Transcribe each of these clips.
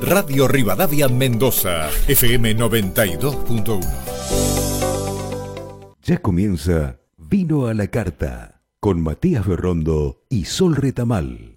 Radio Rivadavia Mendoza, FM 92.1. Ya comienza Vino a la Carta con Matías Berrondo y Sol Retamal.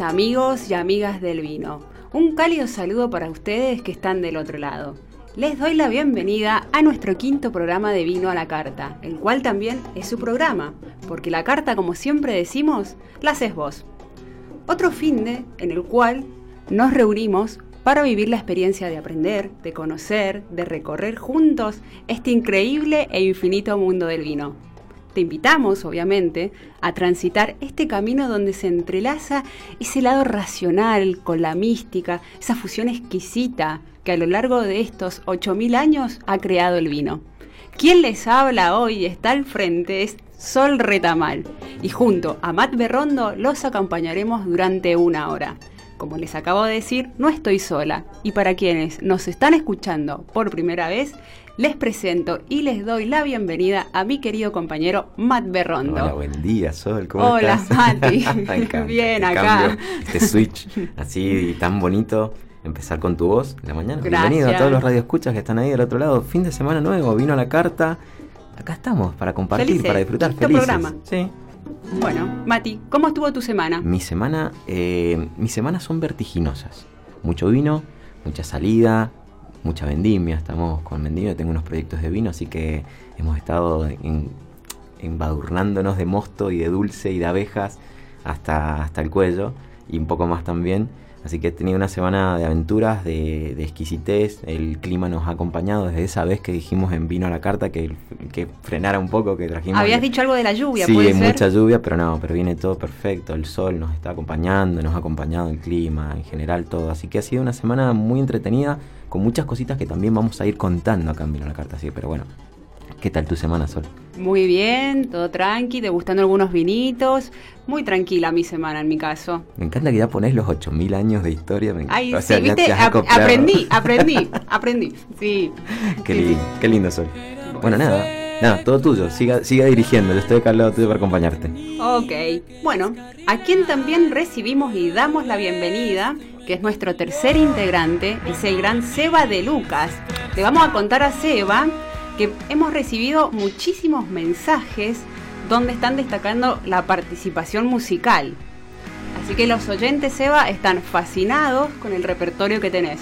Amigos y amigas del vino. Un cálido saludo para ustedes que están del otro lado. Les doy la bienvenida a nuestro quinto programa de Vino a la Carta, el cual también es su programa, porque la carta, como siempre decimos, la haces vos. Otro fin de en el cual nos reunimos para vivir la experiencia de aprender, de conocer, de recorrer juntos este increíble e infinito mundo del vino. Te invitamos, obviamente, a transitar este camino donde se entrelaza ese lado racional con la mística, esa fusión exquisita que a lo largo de estos 8.000 años ha creado el vino. Quien les habla hoy y está al frente es Sol Retamal y junto a Matt Berrondo los acompañaremos durante una hora. Como les acabo de decir, no estoy sola y para quienes nos están escuchando por primera vez, les presento y les doy la bienvenida a mi querido compañero Matt Berrondo. Hola, buen día, Sol, ¿cómo Hola, estás? Mati. Encanta Bien, este acá. este switch así tan bonito. Empezar con tu voz en la mañana. Gracias. Bienvenido a todos los radioescuchas que están ahí del otro lado. Fin de semana nuevo, vino la carta. Acá estamos para compartir, Felices, para disfrutar. Felices. programa. Sí. Bueno, Mati, ¿cómo estuvo tu semana? Mi semana, eh, mis semanas son vertiginosas. Mucho vino, mucha salida, mucha vendimia. Estamos con vendimia, tengo unos proyectos de vino, así que hemos estado en- embadurnándonos de mosto y de dulce y de abejas hasta, hasta el cuello y un poco más también. Así que he tenido una semana de aventuras, de, de exquisitez. El clima nos ha acompañado desde esa vez que dijimos en vino a la carta que, que frenara un poco, que trajimos. Habías dicho algo de la lluvia, Sí, ¿puede hay ser? mucha lluvia, pero no, pero viene todo perfecto. El sol nos está acompañando, nos ha acompañado el clima, en general todo. Así que ha sido una semana muy entretenida, con muchas cositas que también vamos a ir contando acá en Vino la Carta. Así, pero bueno, ¿qué tal tu semana, Sol? Muy bien, todo tranqui, degustando algunos vinitos. Muy tranquila mi semana en mi caso. Me encanta que ya pones los 8000 años de historia. me- Ay, o sea, sí, ya viste, Ap- acoplado. aprendí, aprendí, aprendí. Sí. Qué Sí, sí. lindo, qué lindo, Sol. Bueno, nada, nada, todo tuyo. Siga, siga dirigiendo, yo estoy acá al lado tuyo para acompañarte. Ok, bueno, a quien también recibimos y damos la bienvenida, que es nuestro tercer integrante, es el gran Seba de Lucas. Le vamos a contar a Seba que hemos recibido muchísimos mensajes donde están destacando la participación musical. Así que los oyentes, Seba, están fascinados con el repertorio que tenés.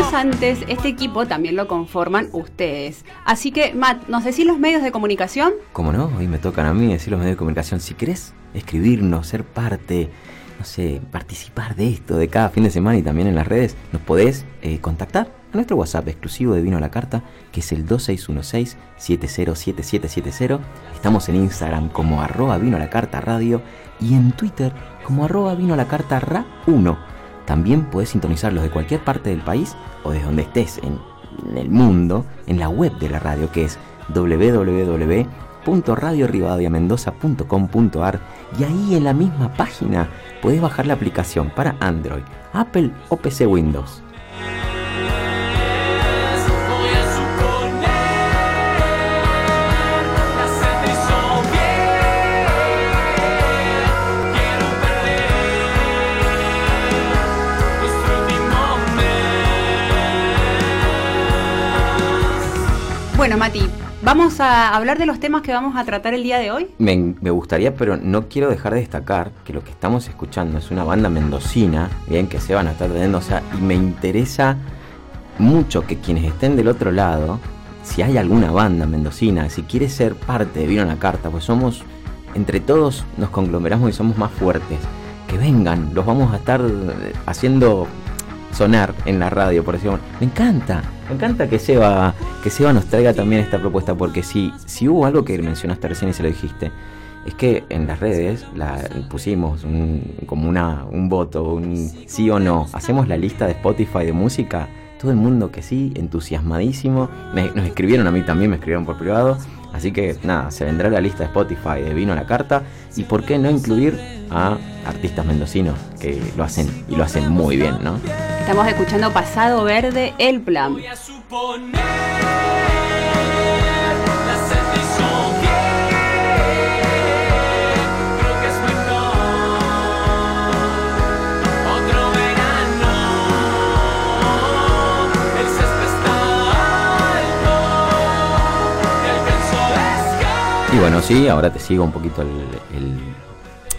Antes, este equipo también lo conforman ustedes. Así que, Matt, ¿nos decís los medios de comunicación? Como no, hoy me tocan a mí decir los medios de comunicación. Si querés escribirnos, ser parte, no sé, participar de esto, de cada fin de semana y también en las redes, nos podés eh, contactar a nuestro WhatsApp exclusivo de Vino a la Carta, que es el 2616-707770. Estamos en Instagram como arroba vino a la carta radio y en Twitter como arroba vino a la carta ra 1. También puedes sintonizarlos de cualquier parte del país o de donde estés en, en el mundo en la web de la radio que es www.radiorivadiamendoza.com.ar y ahí en la misma página puedes bajar la aplicación para Android, Apple o PC Windows. Bueno, Mati, vamos a hablar de los temas que vamos a tratar el día de hoy. Me, gustaría, pero no quiero dejar de destacar que lo que estamos escuchando es una banda mendocina, bien, que se van a estar trayendo, o sea, y me interesa mucho que quienes estén del otro lado, si hay alguna banda mendocina, si quiere ser parte de Vino en la Carta, pues somos, entre todos nos conglomeramos y somos más fuertes. Que vengan, los vamos a estar haciendo sonar en la radio, por decirlo. Me encanta, me encanta que Seba, que Seba nos traiga también esta propuesta, porque si, si hubo algo que mencionaste recién y se lo dijiste, es que en las redes la, pusimos como una, un voto, un sí o no. Hacemos la lista de Spotify de música. Todo el mundo que sí, entusiasmadísimo. Me- nos escribieron a mí también, me escribieron por privado. Así que nada, se vendrá la lista de Spotify de Vino a la Carta. Y por qué no incluir a artistas mendocinos que lo hacen y lo hacen muy bien, ¿no? Estamos escuchando Pasado Verde, El Plan. Voy a suponer bueno, sí, ahora te sigo un poquito el- el-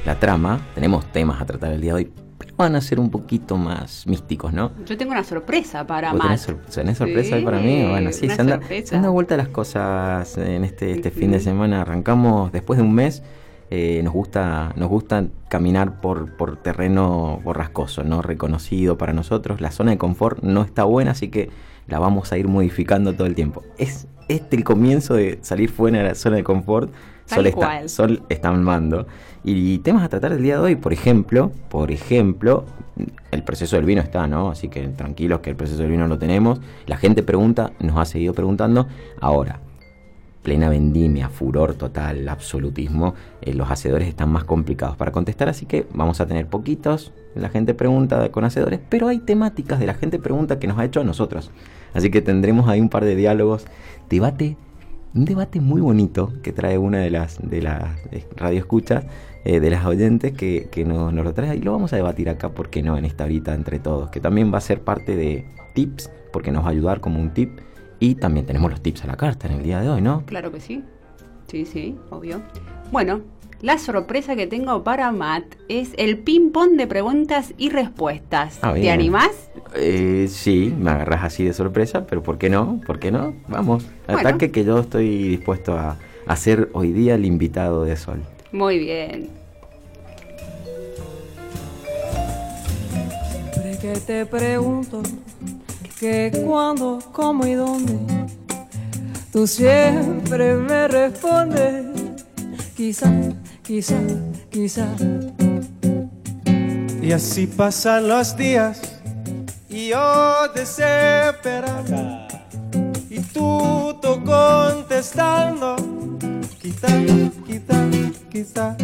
la trama. Tenemos temas a tratar el día de hoy, pero van a ser un poquito más místicos, ¿no? Yo tengo una sorpresa para ¿Vos Matt. tenés, sor- tenés sorpresa para mí? Bueno, sí, se anda, sorpresa. se han dado vuelta las cosas en este, este fin de semana. Arrancamos después de un mes. eh, nos gusta nos gusta caminar por, por terreno borrascoso, no reconocido para nosotros. La zona de confort no está buena, así que la vamos a ir modificando todo el tiempo. Es este el comienzo de salir fuera de la zona de confort. Tal Sol está. Sol está al mando. Y temas a tratar el día de hoy, por ejemplo, por ejemplo, el proceso del vino está, ¿no? Así que tranquilos que el proceso del vino lo tenemos. La gente pregunta, nos ha seguido preguntando. Ahora, plena vendimia, furor total, absolutismo, eh, los hacedores están más complicados para contestar, así que vamos a tener poquitos. La gente pregunta con hacedores, pero hay temáticas de la gente pregunta que nos ha hecho a nosotros. Así que tendremos ahí un par de diálogos, debate, un debate muy bonito que trae una de las de las eh, radioescuchas, eh, de las oyentes que, que nos, nos lo trae y lo vamos a debatir acá, ¿por qué no? En esta horita entre todos, que también va a ser parte de tips, porque nos va a ayudar como un tip. Y también tenemos los tips a la carta en el día de hoy, ¿no? Claro que sí. Sí, sí, obvio. Bueno, la sorpresa que tengo para Matt es el ping-pong de preguntas y respuestas. Ah, ¿Te animás? Eh, sí, me agarras así de sorpresa, pero ¿por qué no? ¿Por qué no? Vamos, Bueno. ataque que yo estoy dispuesto a, a ser hoy día el invitado de Sol. Muy bien. Siempre que te pregunto qué, cuándo, cómo y dónde, tú siempre me respondes, quizá, quizá, quizá. Y así pasan los días y yo desesperado y tú tú contestando quizá, quizá, quizá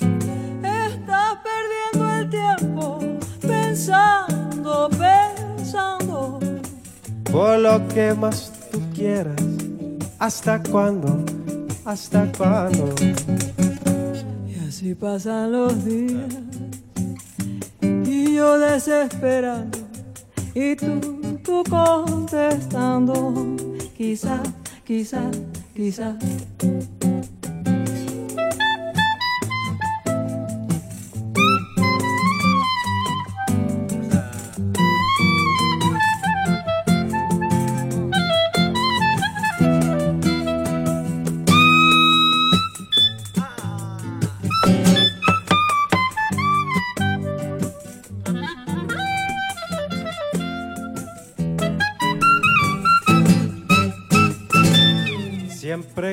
Estás perdiendo el tiempo pensando, pensando. por lo que más tú quieras hasta cuándo hasta cuándo Y así pasan los días. Y yo desesperando. Y tú, tú contestando, quizá, quizá, quizá.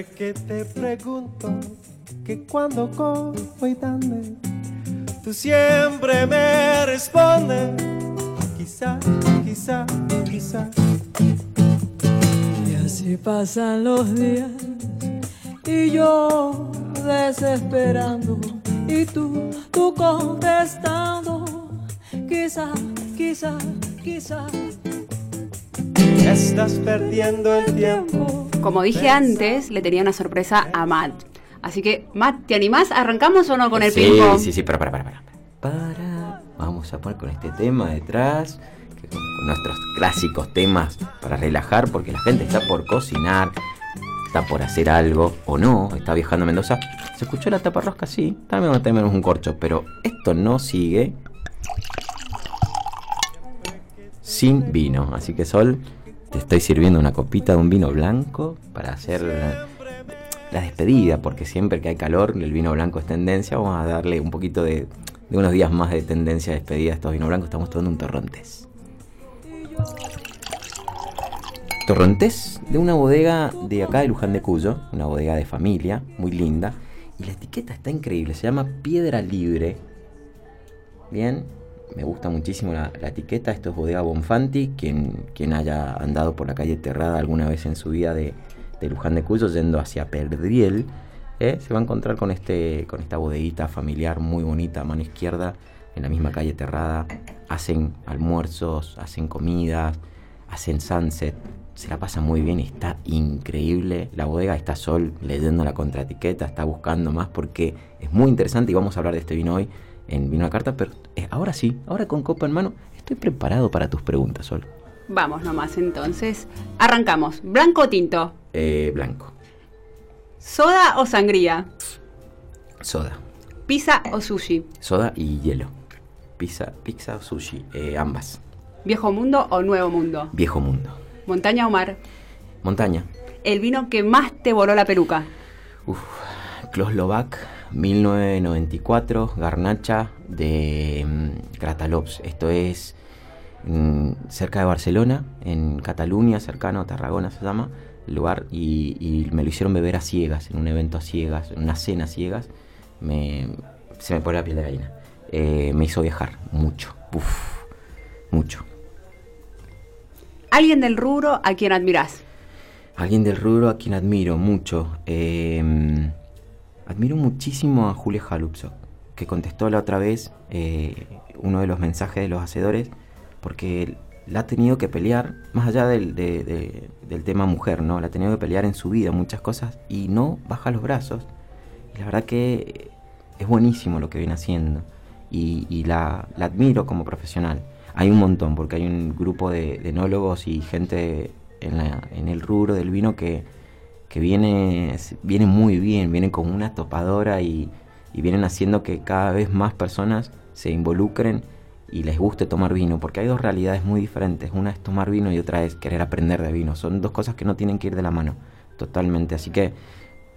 Siempre que te pregunto que cuando cómo y dónde, tú siempre me respondes. Quizá, quizá, quizá. Y así pasan los días y yo desesperando y tú, tú contestando. Quizá, quizá, quizá. Estás perdiendo el tiempo. Como dije antes, le tenía una sorpresa a Matt. Así que, Matt, ¿te animás? ¿Arrancamos o no con el sí, ping-pong? Sí, sí, para, para, para, para. Para. Vamos a poner con este tema detrás. que con con nuestros clásicos temas para relajar, porque la gente está por cocinar, está por hacer algo, o no, está viajando a Mendoza. ¿Se escuchó la tapa rosca? Sí, también tenemos un corcho, pero esto no sigue sin vino. Así que Sol, te estoy sirviendo una copita de un vino blanco para hacer la despedida, porque siempre que hay calor, el vino blanco es tendencia. Vamos a darle un poquito de, unos días más de tendencia de despedida a estos vinos blancos. Estamos tomando un torrontés. Torrontés de una bodega de acá de Luján de Cuyo, una bodega de familia, muy linda. Y la etiqueta está increíble, se llama Piedra Libre. Bien, me gusta muchísimo la, la etiqueta. Esto es Bodega Bonfanti. Quien, quien haya andado por la calle Terrada alguna vez en su vida de, de Luján de Cuyo yendo hacia Perdriel, ¿eh? se va a encontrar con, este, con esta bodeguita familiar muy bonita mano izquierda en la misma calle Terrada. Hacen almuerzos, hacen comidas, hacen sunset. Se la pasa muy bien está increíble. La bodega está Sol leyendo la contraetiqueta, está buscando más porque es muy interesante y vamos a hablar de este vino hoy en Vino a Carta. Pero eh, ahora sí, ahora con copa en mano, estoy preparado para tus preguntas, Sol. Vamos nomás entonces. Arrancamos. ¿Blanco o tinto? Eh, blanco, ¿Soda o sangría? soda, ¿Pizza o sushi? soda y hielo. Pizza, pizza o sushi, eh, ambas. ¿Viejo mundo o nuevo mundo? Viejo mundo. ¿Montaña o mar? Montaña. ¿El vino que más te voló la peluca? Uf, Kloslovac, 1994, Garnacha de mm, Gratalops. Esto es mm, cerca de Barcelona, en Cataluña, cercano a Tarragona se llama el lugar, y, y me lo hicieron beber a ciegas, en un evento a ciegas, en una cena a ciegas. Me, se me pone la piel de gallina. Eh, me hizo viajar mucho, uf, mucho. ¿Alguien del rubro a quien admirás? Alguien del rubro a quien admiro mucho. eh, admiro muchísimo a Julia Halupso, que contestó la otra vez eh, uno de los mensajes de los hacedores, porque la ha tenido que pelear, más allá del, de- de- del tema mujer, ¿no? La ha tenido que pelear en su vida muchas cosas y no baja los brazos. Y la verdad que es buenísimo lo que viene haciendo y, la, la admiro como profesional. Hay un montón, porque hay un grupo de, de enólogos y gente en el rubro del vino que, que viene, viene muy bien, vienen como una topadora y, y vienen haciendo que cada vez más personas se involucren y les guste tomar vino, porque hay dos realidades muy diferentes. Una es tomar vino y otra es querer aprender de vino. Son dos cosas que no tienen que ir de la mano, totalmente. Así que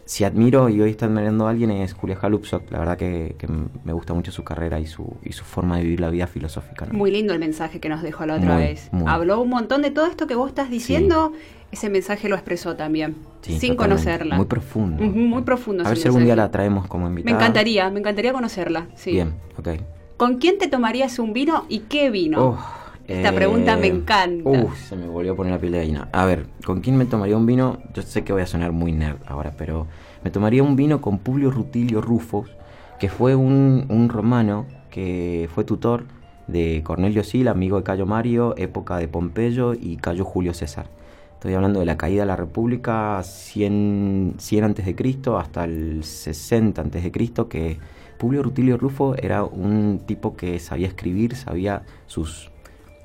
si admiro y hoy está admirando a alguien es Julia Halupsok. La verdad que, que me gusta mucho su carrera y su, y su forma de vivir la vida filosófica. ¿no? Muy lindo el mensaje que nos dejó la otra Muy, vez. muy. Habló un montón de todo esto que vos estás diciendo. Ese mensaje lo expresó también, Sí, sin conocerla. Muy profundo. Muy profundo. A ver si algún día la traemos como Me invitada. encantaría, me encantaría conocerla. Sí. Bien, ok. ¿Con quién te tomarías un vino y qué vino? Oh, Esta eh, pregunta me encanta. Uf, se me volvió a poner la piel de gallina. A ver, ¿con quién me tomaría un vino? Yo sé que voy a sonar muy nerd ahora, pero me tomaría un vino con Publio Rutilio Rufus, que fue un, un romano que fue tutor de Cornelio Sil, amigo de Cayo Mario, época de Pompeyo y Cayo Julio César. Estoy hablando de la caída de la República 100, 100 antes de Cristo hasta el 60 antes de Cristo, que Publio Rutilio Rufo era un tipo que sabía escribir, sabía sus,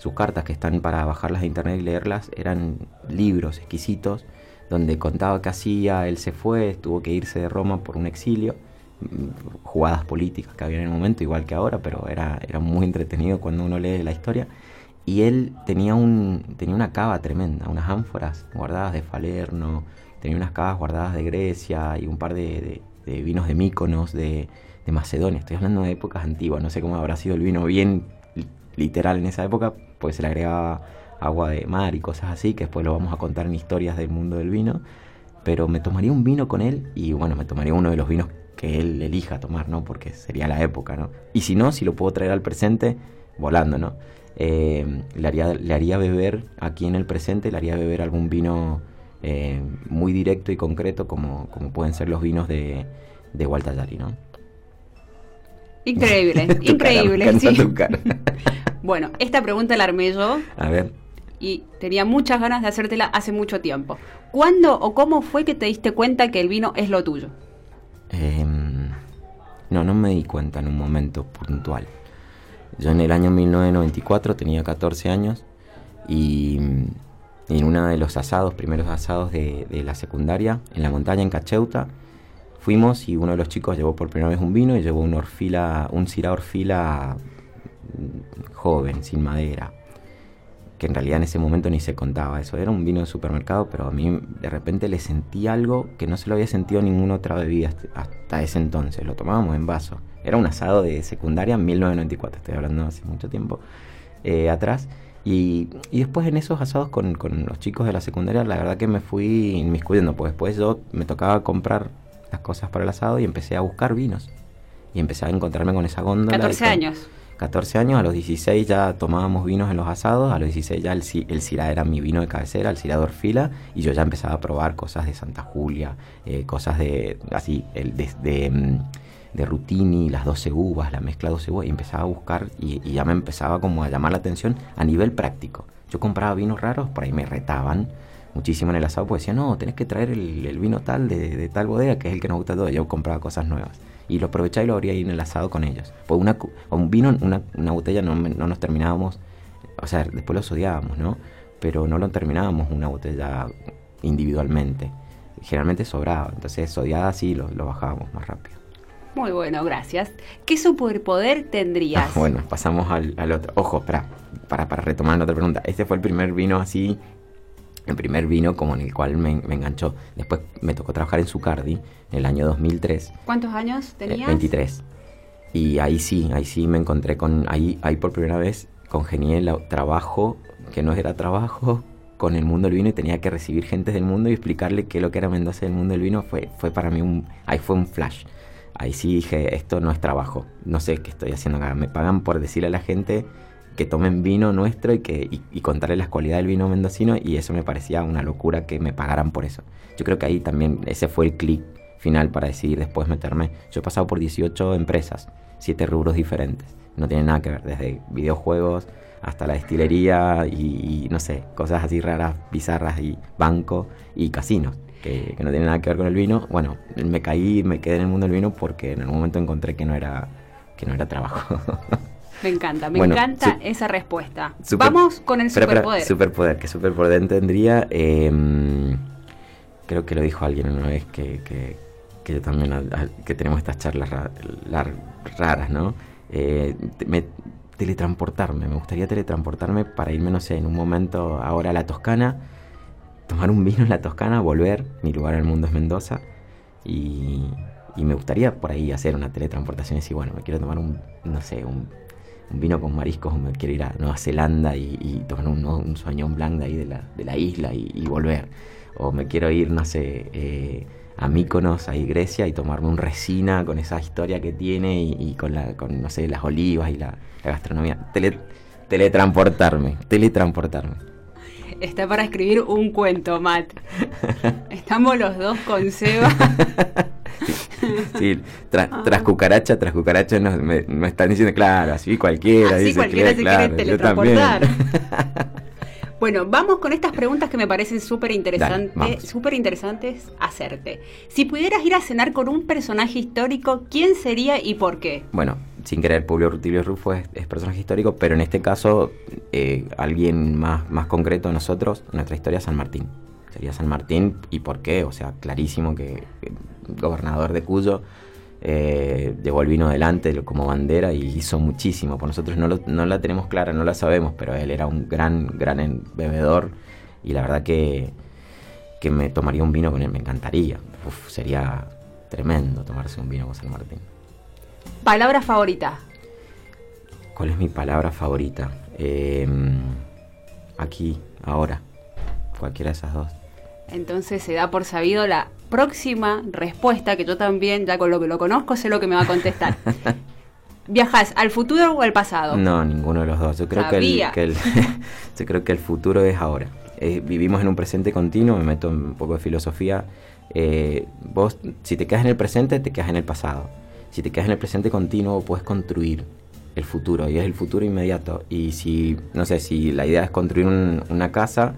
sus cartas que están para bajarlas de internet y leerlas, eran libros exquisitos donde contaba qué hacía, él se fue, tuvo que irse de Roma por un exilio, mm, jugadas políticas que había en el momento, igual que ahora, pero era, era muy entretenido cuando uno lee la historia. Y él tenía, un, tenía una cava tremenda, unas ánforas guardadas de Falerno, tenía unas cavas guardadas de Grecia y un par de, vinos de Míconos, de, de Macedonia. Estoy hablando de épocas antiguas, no sé cómo habrá sido el vino bien li- literal en esa época, pues se le agregaba agua de mar y cosas así, que después lo vamos a contar en historias del mundo del vino. pero me tomaría un vino con él y bueno, me tomaría uno de los vinos que él elija tomar, ¿no? Porque sería la época, ¿no? Y si no, si lo puedo traer al presente, volando, ¿no? Eh, le, haría, le haría beber aquí en el presente, le haría beber algún vino eh, muy directo y concreto como, como pueden ser los vinos de, de Gualtallari, ¿no? Increíble, Tu increíble. sí. tu cara. Bueno, esta pregunta la armé yo A ver, y tenía muchas ganas de hacértela hace mucho tiempo. ¿Cuándo o cómo fue que te diste cuenta que el vino es lo tuyo? Em, no, no me di cuenta en un momento puntual. Yo en el año 1994 tenía 14 años y, y en uno de los asados, primeros asados de, de la secundaria, en la montaña en Cacheuta, fuimos y uno de los chicos llevó por primera vez un vino y llevó un orfila, un Syrah orfila mm, joven, sin madera que en realidad en ese momento ni se contaba eso. Era un vino de supermercado, pero a mí de repente le sentí algo que no se lo había sentido en ninguna otra bebida hasta ese entonces. Lo tomábamos en vaso. Era un asado de secundaria en 1994, estoy hablando hace mucho tiempo eh, atrás. Y, y después en esos asados con, con los chicos de la secundaria, la verdad que me fui inmiscuyendo, pues después yo me tocaba comprar las cosas para el asado y empecé a buscar vinos. Y empecé a encontrarme con esa góndola. y 14 con- años. 14 años, a los 16 ya tomábamos vinos en los asados, a los 16 ya el, el Syrah era mi vino de cabecera, el Syrah de Orfila, y yo ya empezaba a probar cosas de Santa Julia, eh, cosas de, así, el de, de, mm, de Rutini, las 12 uvas, la mezcla 12 uvas, y empezaba a buscar y, y ya me empezaba como a llamar la atención a nivel práctico. Yo compraba vinos raros, por ahí me retaban muchísimo en el asado, porque decía, no, tenés que traer el, el vino tal de, de tal bodega, que es el que nos gusta a todos. Yo compraba cosas nuevas. Y lo aprovechaba y lo abría ahí en el asado con ellos. Pues una, un vino, una, una botella no, no nos terminábamos, o sea, después los odiábamos, ¿no? Pero no lo terminábamos una botella individualmente. Generalmente sobraba, entonces odiada así lo, lo bajábamos más rápido. Muy bueno, gracias. ¿Qué superpoder tendrías? Bueno, pasamos al, al otro. Ojo, espera, para, para retomar la otra pregunta. Este fue el primer vino así, el primer vino como en el cual me, me enganchó. Después me tocó trabajar en Zucardi en el año 2003. ¿Cuántos años eh, tenías? 23. Y ahí sí, ahí sí me encontré con, ahí, ahí por primera vez congenié el trabajo, que no era trabajo, con el mundo del vino y tenía que recibir gente del mundo y explicarle qué lo que era Mendoza del mundo del vino. Fue, fue para mí un, ahí fue un flash. Ahí sí dije, esto no es trabajo, no sé qué estoy haciendo acá. Me pagan por decirle a la gente que tomen vino nuestro y que y, y contarle las cualidades del vino mendocino y eso me parecía una locura que me pagaran por eso. Yo creo que ahí también ese fue el clic final para decidir después meterme. Yo he pasado por 18 empresas, 7 rubros diferentes. No tiene nada que ver, desde videojuegos hasta la destilería y, no sé, cosas así raras, bizarras y banco y casinos. Que, no tienen nada que ver con el vino. Bueno, me caí, me quedé en el mundo del vino porque en algún momento encontré que no era, que no era trabajo. Me encanta, me Bueno, encanta esa respuesta. Super- Vamos con el Espera, espera, superpoder. superpoder. ¿Qué superpoder tendría? Eh, creo que lo dijo alguien una vez que, que, que yo también, al- al- que tenemos estas charlas ra- lar- raras, ¿no? Eh, te- me- teletransportarme, me gustaría teletransportarme para irme, no sé, en un momento ahora a la Toscana, tomar un vino en la Toscana, volver, mi lugar en el mundo es Mendoza, y, y me gustaría por ahí hacer una teletransportación y decir, bueno, me quiero tomar un, no sé, un, un vino con mariscos, me quiero ir a Nueva Zelanda y, tomar un, un Sauvignon Blanc de ahí de la, de la isla y, volver. O me quiero ir, no sé, eh, a Mykonos, ahí Grecia, y tomarme un resina con esa historia que tiene y, y con, la, con, no sé, las olivas y la, la gastronomía. Tele- teletransportarme, teletransportarme. Está para escribir un cuento, Matt. Estamos los dos con Seba. Sí, tra- tras cucaracha, tras cucaracha nos, me, me están diciendo, claro, así cualquiera. Así dice, cualquiera claro, se quiere yo también. teletransportar. Bueno, vamos con estas preguntas que me parecen súper interesantes, súper interesantes hacerte. Si pudieras ir a cenar con un personaje histórico, ¿quién sería y por qué? Bueno, sin querer, Publio Rutilio Rufo es, es personaje histórico, pero en este caso, eh, alguien más, más concreto de nosotros, nuestra historia, San Martín. Sería San Martín, ¿y por qué? O sea, clarísimo que, que gobernador de Cuyo eh, llevó el vino adelante como bandera y hizo muchísimo. Por nosotros no, lo- no la tenemos clara, no la sabemos, pero él era un gran, gran bebedor y la verdad que, que me tomaría un vino con él, me encantaría. Sería tremendo tomarse un vino con San Martín. Palabra favorita. ¿Cuál es mi palabra favorita? Eh, aquí, ahora. Cualquiera de esas dos. Entonces se da por sabido la próxima respuesta, que yo también, ya con lo que lo conozco, sé lo que me va a contestar. ¿Viajas al futuro o al pasado? No, ninguno de los dos. Yo creo que el, Sabía. que el- yo creo que el futuro es ahora. Eh, vivimos en un presente continuo, me meto en un poco de filosofía. Eh, vos, si te quedas en el presente, te quedas en el pasado. Si te quedas en el presente continuo, puedes construir el futuro y es el futuro inmediato. Y si, no sé, si la idea es construir un- una casa,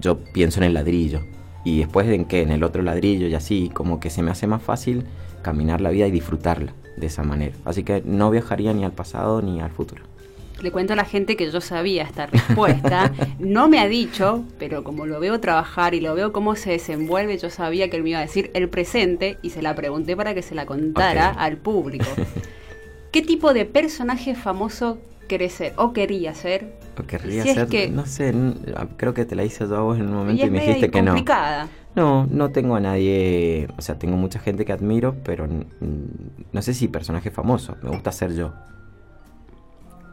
yo pienso en el ladrillo. Y después en qué, en el otro ladrillo y así, como que se me hace más fácil caminar la vida y disfrutarla de esa manera. Así que no viajaría ni al pasado ni al futuro. Le cuento a la gente que yo sabía esta respuesta. No me ha dicho, pero como lo veo trabajar y lo veo cómo se desenvuelve, yo sabía que él me iba a decir el presente y se la pregunté para que se la contara al público. ¿Qué tipo de personaje famoso querés ser o quería ser? O querría Si ser, que- no sé, creo que te la hice yo a vos en un momento y, me dijiste que no. complicada. No, no tengo a nadie, o sea, tengo mucha gente que admiro, pero no sé si personaje famoso, me gusta ser yo.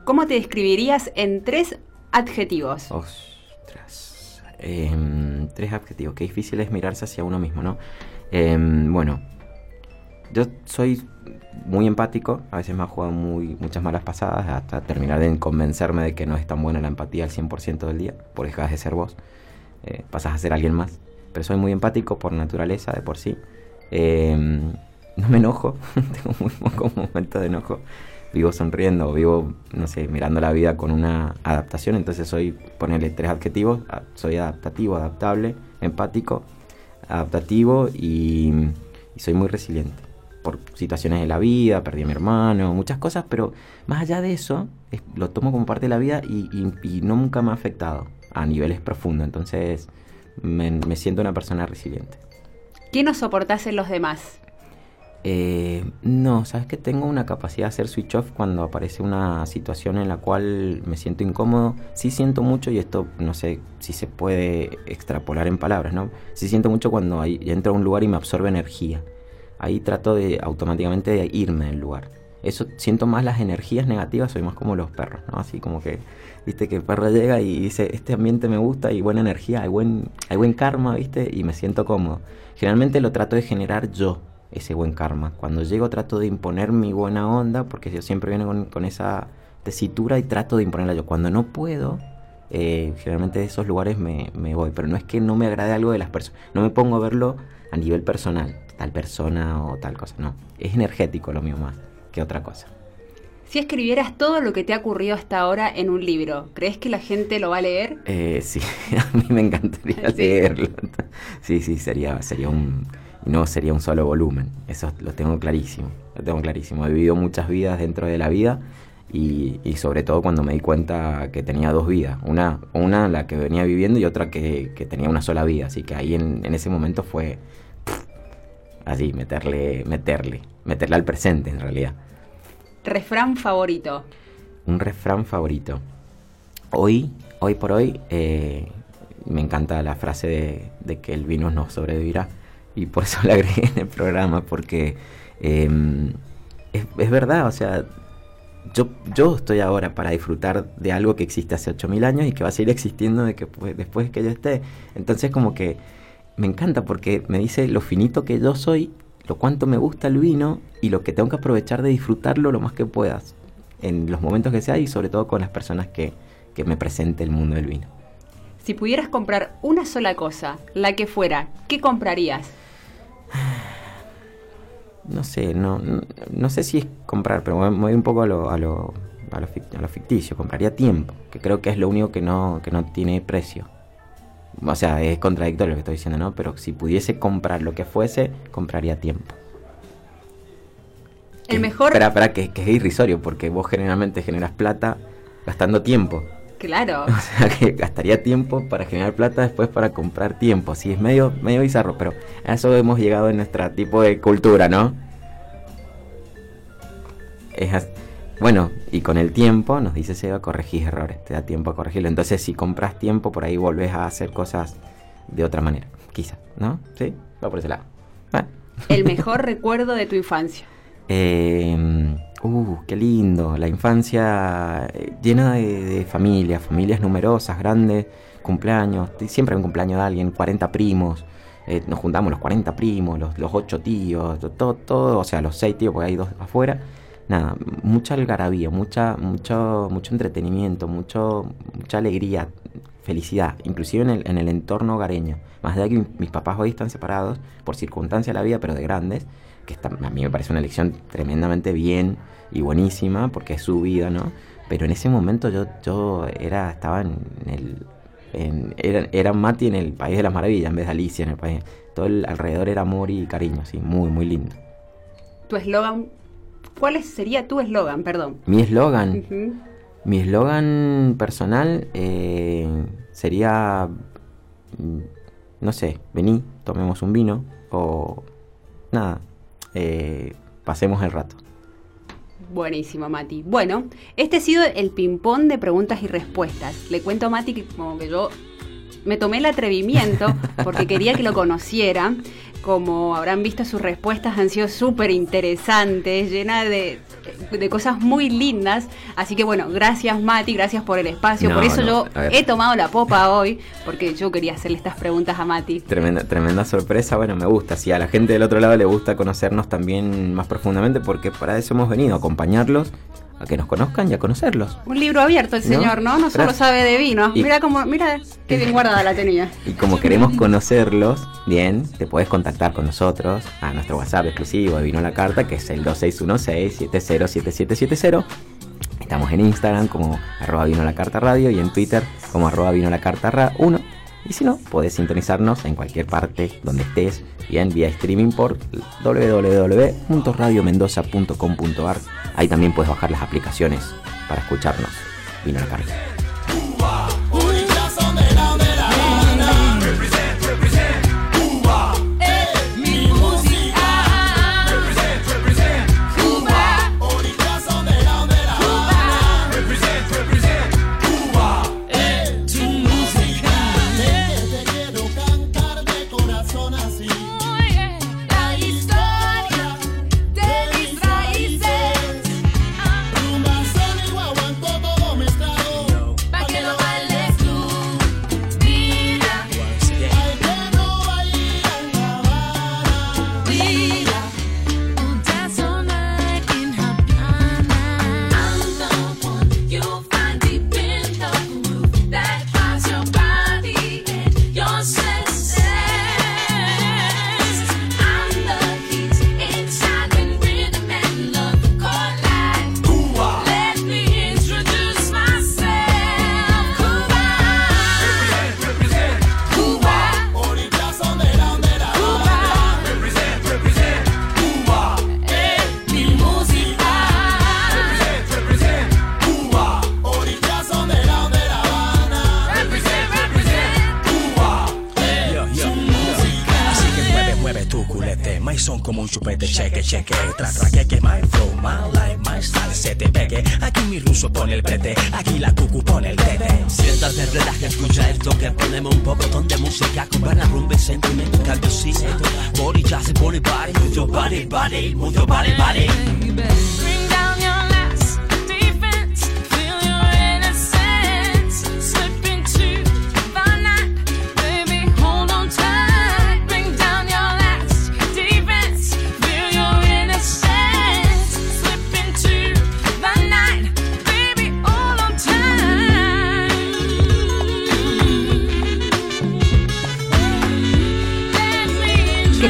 ¿Cómo te describirías en tres adjetivos? Ostras. Em, tres adjetivos. Qué difícil es mirarse hacia uno mismo, ¿no? Em, bueno, yo soy muy empático. A veces me ha jugado muy, muchas malas pasadas hasta terminar de convencerme de que no es tan buena la empatía al 100% del día. Por dejas de ser vos. eh, pasas a ser alguien más. Pero soy muy empático por naturaleza, de por sí. Em, no me enojo. Tengo muy pocos momentos de enojo vivo sonriendo vivo, no sé, mirando la vida con una adaptación. Entonces soy, ponerle tres adjetivos, soy adaptativo, adaptable, empático, adaptativo y, soy muy resiliente. Por situaciones de la vida, perdí a mi hermano, muchas cosas, pero más allá de eso, es- lo tomo como parte de la vida y, no nunca me ha afectado a niveles profundos. Entonces me, siento una persona resiliente. ¿Qué no soportás en los demás? Eh, no, sabes que tengo una capacidad de hacer switch off cuando aparece una situación en la cual me siento incómodo. Sí siento mucho, y esto no sé si se puede extrapolar en palabras, ¿no? Sí siento mucho cuando ahí entro a un lugar y me absorbe energía. Ahí trato de automáticamente de irme del lugar. Eso siento más las energías negativas, soy más como los perros, ¿no? Así como que, viste, que el perro llega y dice, este ambiente me gusta, hay buena energía, hay buen, hay buen karma, viste, y me siento cómodo. Generalmente lo trato de generar yo, ese buen karma. Cuando llego trato de imponer mi buena onda, porque yo siempre viene con, con esa tesitura y trato de imponerla yo. Cuando no puedo, eh, generalmente de esos lugares me, me voy, pero no es que no me agrade algo de las personas, no me pongo a verlo a nivel personal, tal persona o tal cosa, no. Es energético lo mío más que otra cosa. Si escribieras todo lo que te ha ocurrido hasta ahora en un libro, ¿crees que la gente lo va a leer? Eh, sí, a mí me encantaría Sí. leerlo. Sí, sí, sería, sería un... No sería un solo volumen, eso lo tengo clarísimo, lo tengo clarísimo. He vivido muchas vidas dentro de la vida y, y sobre todo cuando me di cuenta que tenía dos vidas, una, una la que venía viviendo y otra que, que tenía una sola vida, así que ahí en, en ese momento fue pff, así, meterle, meterle, meterle al presente en realidad. Refrán favorito. Un refrán favorito. Hoy, hoy por hoy, eh, me encanta la frase de, de que el vino no sobrevivirá. Y por eso la agregué en el programa, porque eh, es, es verdad, o sea, yo, yo estoy ahora para disfrutar de algo que existe hace 8000 años y que va a seguir existiendo de que, pues, después que yo esté. Entonces, como que me encanta porque me dice lo finito que yo soy, lo cuánto me gusta el vino y lo que tengo que aprovechar de disfrutarlo lo más que puedas en los momentos que sea y sobre todo con las personas que, que me presente el mundo del vino. Si pudieras comprar una sola cosa, la que fuera, ¿qué comprarías? No sé, no, no, no sé si es comprar, pero me voy- un poco a lo, a lo, a lo, fic- a lo ficticio. Compraría tiempo, que creo que es lo único que no, que no tiene precio. O sea, es contradictorio lo que estoy diciendo, ¿no? Pero si pudiese comprar lo que fuese, compraría tiempo. El mejor... Espera, espera, que, que es irrisorio, porque vos generalmente generas plata gastando tiempo. Claro. O sea que gastaría tiempo para generar plata después para comprar tiempo. Sí, es medio, medio bizarro, pero a eso hemos llegado en nuestro tipo de cultura, ¿no? Es as- bueno, y con el tiempo, nos dice Seba, corregís errores, te da tiempo a corregirlo. Entonces, si compras tiempo, por ahí volvés a hacer cosas de otra manera, quizás, ¿no? ¿Sí? Va por ese lado. Bueno. El mejor recuerdo de tu infancia. Eh, uh, qué lindo. La infancia eh, llena de, de familias, familias numerosas, grandes. cumpleaños, siempre hay un cumpleaños de alguien, 40 primos, eh, nos juntamos los 40 primos, los, los 8 tíos, to- todo, todo, o sea, los 6 tíos, porque hay dos afuera. Nada, mucha algarabía, mucha, mucho, mucho entretenimiento, mucho, mucha alegría, felicidad, inclusive en el, en el entorno hogareño. Más allá de que mi- mis papás hoy están separados por circunstancia de la vida, pero de grandes, que está- a mí me parece una elección tremendamente bien y buenísima, porque es su vida, ¿no? Pero en ese momento yo, yo era, estaba en el... En, era, era Mati en el País de las Maravillas en vez de Alicia en el país. Todo el alrededor era amor y cariño, sí, muy, muy lindo. Tu eslogan, ¿cuál sería tu eslogan? Perdón. Mi eslogan. Mi eslogan personal eh, sería, mm, no sé, vení, tomemos un vino o nada, eh, pasemos el rato. Buenísimo, Mati. Bueno, este ha sido el ping-pong de preguntas y respuestas. Le cuento a Mati que como que yo me tomé el atrevimiento porque quería que lo conociera. Como habrán visto, sus respuestas han sido súper interesantes, llenas de, de cosas muy lindas. Así que bueno, gracias Mati, gracias por el espacio. No, por eso no, yo he tomado la popa hoy, porque yo quería hacerle estas preguntas a Mati. Tremenda, tremenda sorpresa, bueno, me gusta. Si a la gente del otro lado le gusta conocernos también más profundamente, porque para eso hemos venido, a acompañarlos, a que nos conozcan y a conocerlos. Un libro abierto el ¿No? señor, ¿no? No solo Gracias. sabe de vino. Y- Mira cómo, mira qué bien guardada la tenía. Y como queremos conocerlos, bien, te puedes contactar con nosotros a nuestro WhatsApp exclusivo de Vino a la Carta, que es el 2616-707770. Estamos en Instagram como arroba vino a la carta radio y en Twitter como arroba vino a la carta ra 1. Y si no, podés sintonizarnos en cualquier parte donde estés, bien, vía streaming por www.radiomendoza.com.ar. Ahí también puedes bajar las aplicaciones para escucharnos. Vino la carta.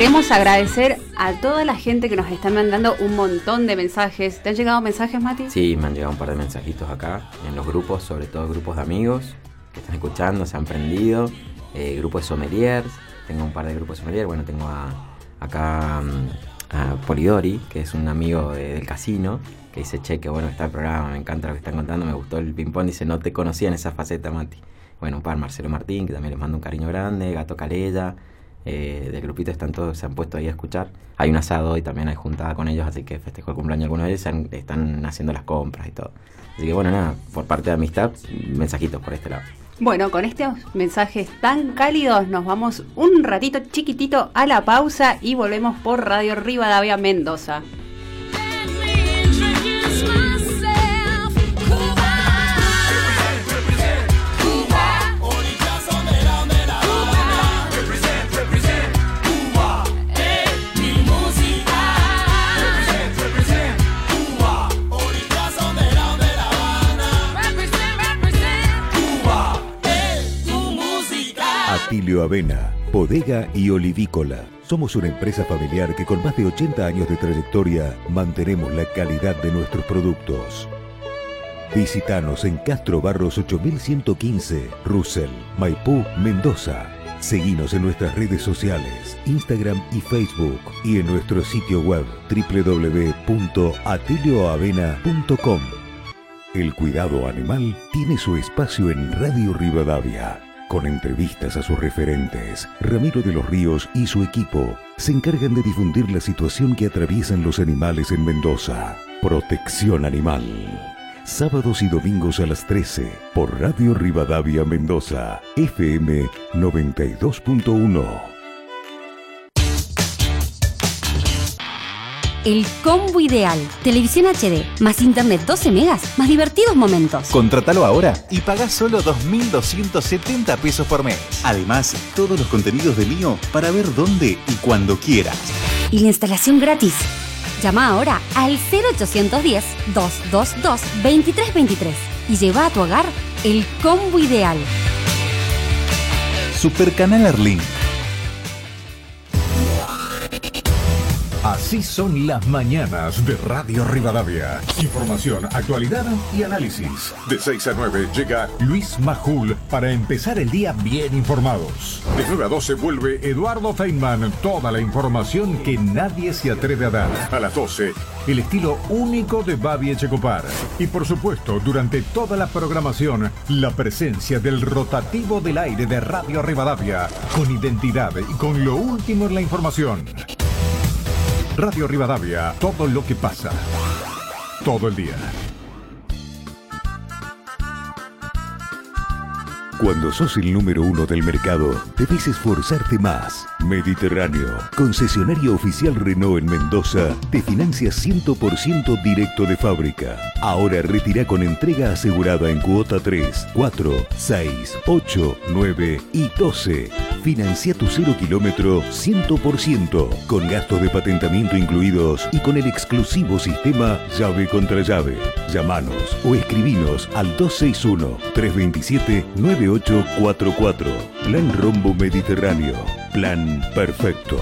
Queremos agradecer a toda la gente que nos está mandando un montón de mensajes. ¿Te han llegado mensajes, Mati? Sí, me han llegado un par de mensajitos acá, en los grupos, sobre todo grupos de amigos que están escuchando, se han prendido, eh, grupos de sommeliers, tengo un par de grupos de sommeliers, bueno, tengo a, acá mm, a Polidori, que es un amigo de- del casino, que dice, che, qué bueno está el programa, me encanta lo que están contando, me gustó el ping-pong, dice, no te conocía en esa faceta, Mati. Bueno, un par, Marcelo Martín, que también les mando un cariño grande, Gato Calella, eh, del grupito están todos, se han puesto ahí a escuchar. Hay un asado y también hay juntada con ellos, así que festejo el cumpleaños de algunos de ellos, están haciendo las compras y todo. Así que bueno, nada, por parte de amistad, mensajitos por este lado. Bueno, con estos mensajes tan cálidos nos vamos un ratito chiquitito a la pausa y volvemos por Radio Rivadavia Mendoza. Atilio Avena, Bodega y Olivícola. Somos una empresa familiar que con más de 80 años de trayectoria mantenemos la calidad de nuestros productos. Visítanos en Castro Barros 8115, Russell, Maipú, Mendoza. Seguinos en nuestras redes sociales, Instagram y Facebook y en nuestro sitio web www.atilioavena.com. El cuidado animal tiene su espacio en Radio Rivadavia. Con entrevistas a sus referentes, Ramiro de los Ríos y su equipo se encargan de difundir la situación que atraviesan los animales en Mendoza. Protección Animal. Sábados y domingos a las 13 por Radio Rivadavia Mendoza, FM 92.1. El combo ideal. Televisión HD, más internet 12 megas, más divertidos momentos. Contratalo ahora y pagás solo 2.270 pesos por mes. Además, todos los contenidos de Mío para ver dónde y cuando quieras. Y la instalación gratis. Llama ahora al 0810-222-2323 y lleva a tu hogar el combo ideal. Supercanal Arlín. Así son las mañanas de Radio Rivadavia. Información, actualidad y análisis. De 6 a 9 llega Luis Majul para empezar el día bien informados. De 9 a 12 vuelve Eduardo Feynman. Toda la información que nadie se atreve a dar. A las 12, el estilo único de Babi Echecopar. Y por supuesto, durante toda la programación, la presencia del rotativo del aire de Radio Rivadavia. Con identidad y con lo último en la información. Radio Rivadavia, todo lo que pasa. Todo el día. Cuando sos el número uno del mercado, debes esforzarte más. Mediterráneo, concesionario oficial Renault en Mendoza, te financia 100% directo de fábrica. Ahora retira con entrega asegurada en cuota 3, 4, 6, 8, 9 y 12. Financia tu cero kilómetro 100%, con gastos de patentamiento incluidos y con el exclusivo sistema llave contra llave. Llamanos o escribinos al 261-327-9844. Plan Rombo Mediterráneo. Plan perfecto.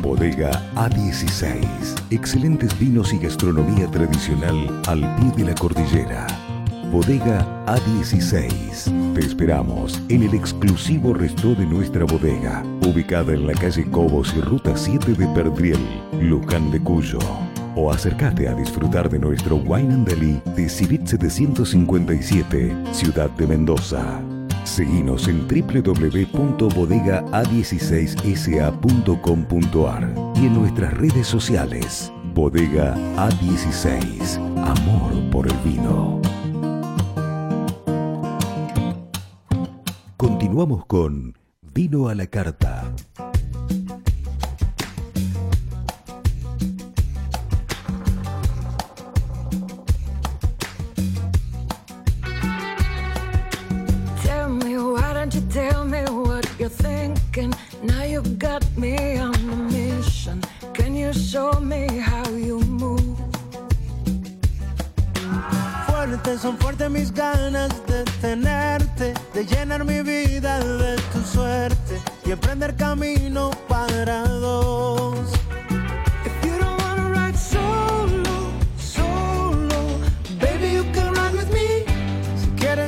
Bodega A16. Excelentes vinos y gastronomía tradicional al pie de la cordillera. Bodega A16. Te esperamos en el exclusivo resto de nuestra bodega, ubicada en la calle Cobos y Ruta 7 de Perdriel, Luján de Cuyo. O acércate a disfrutar de nuestro Wine and Deli de Civit 757, Ciudad de Mendoza. Seguinos en www.bodega16sa.com.ar y en nuestras redes sociales. Bodega A16. Amor por el vino. Continuamos con Vino a la Carta. Mis ganas de tenerte, de llenar mi vida de tu suerte y emprender camino para dos.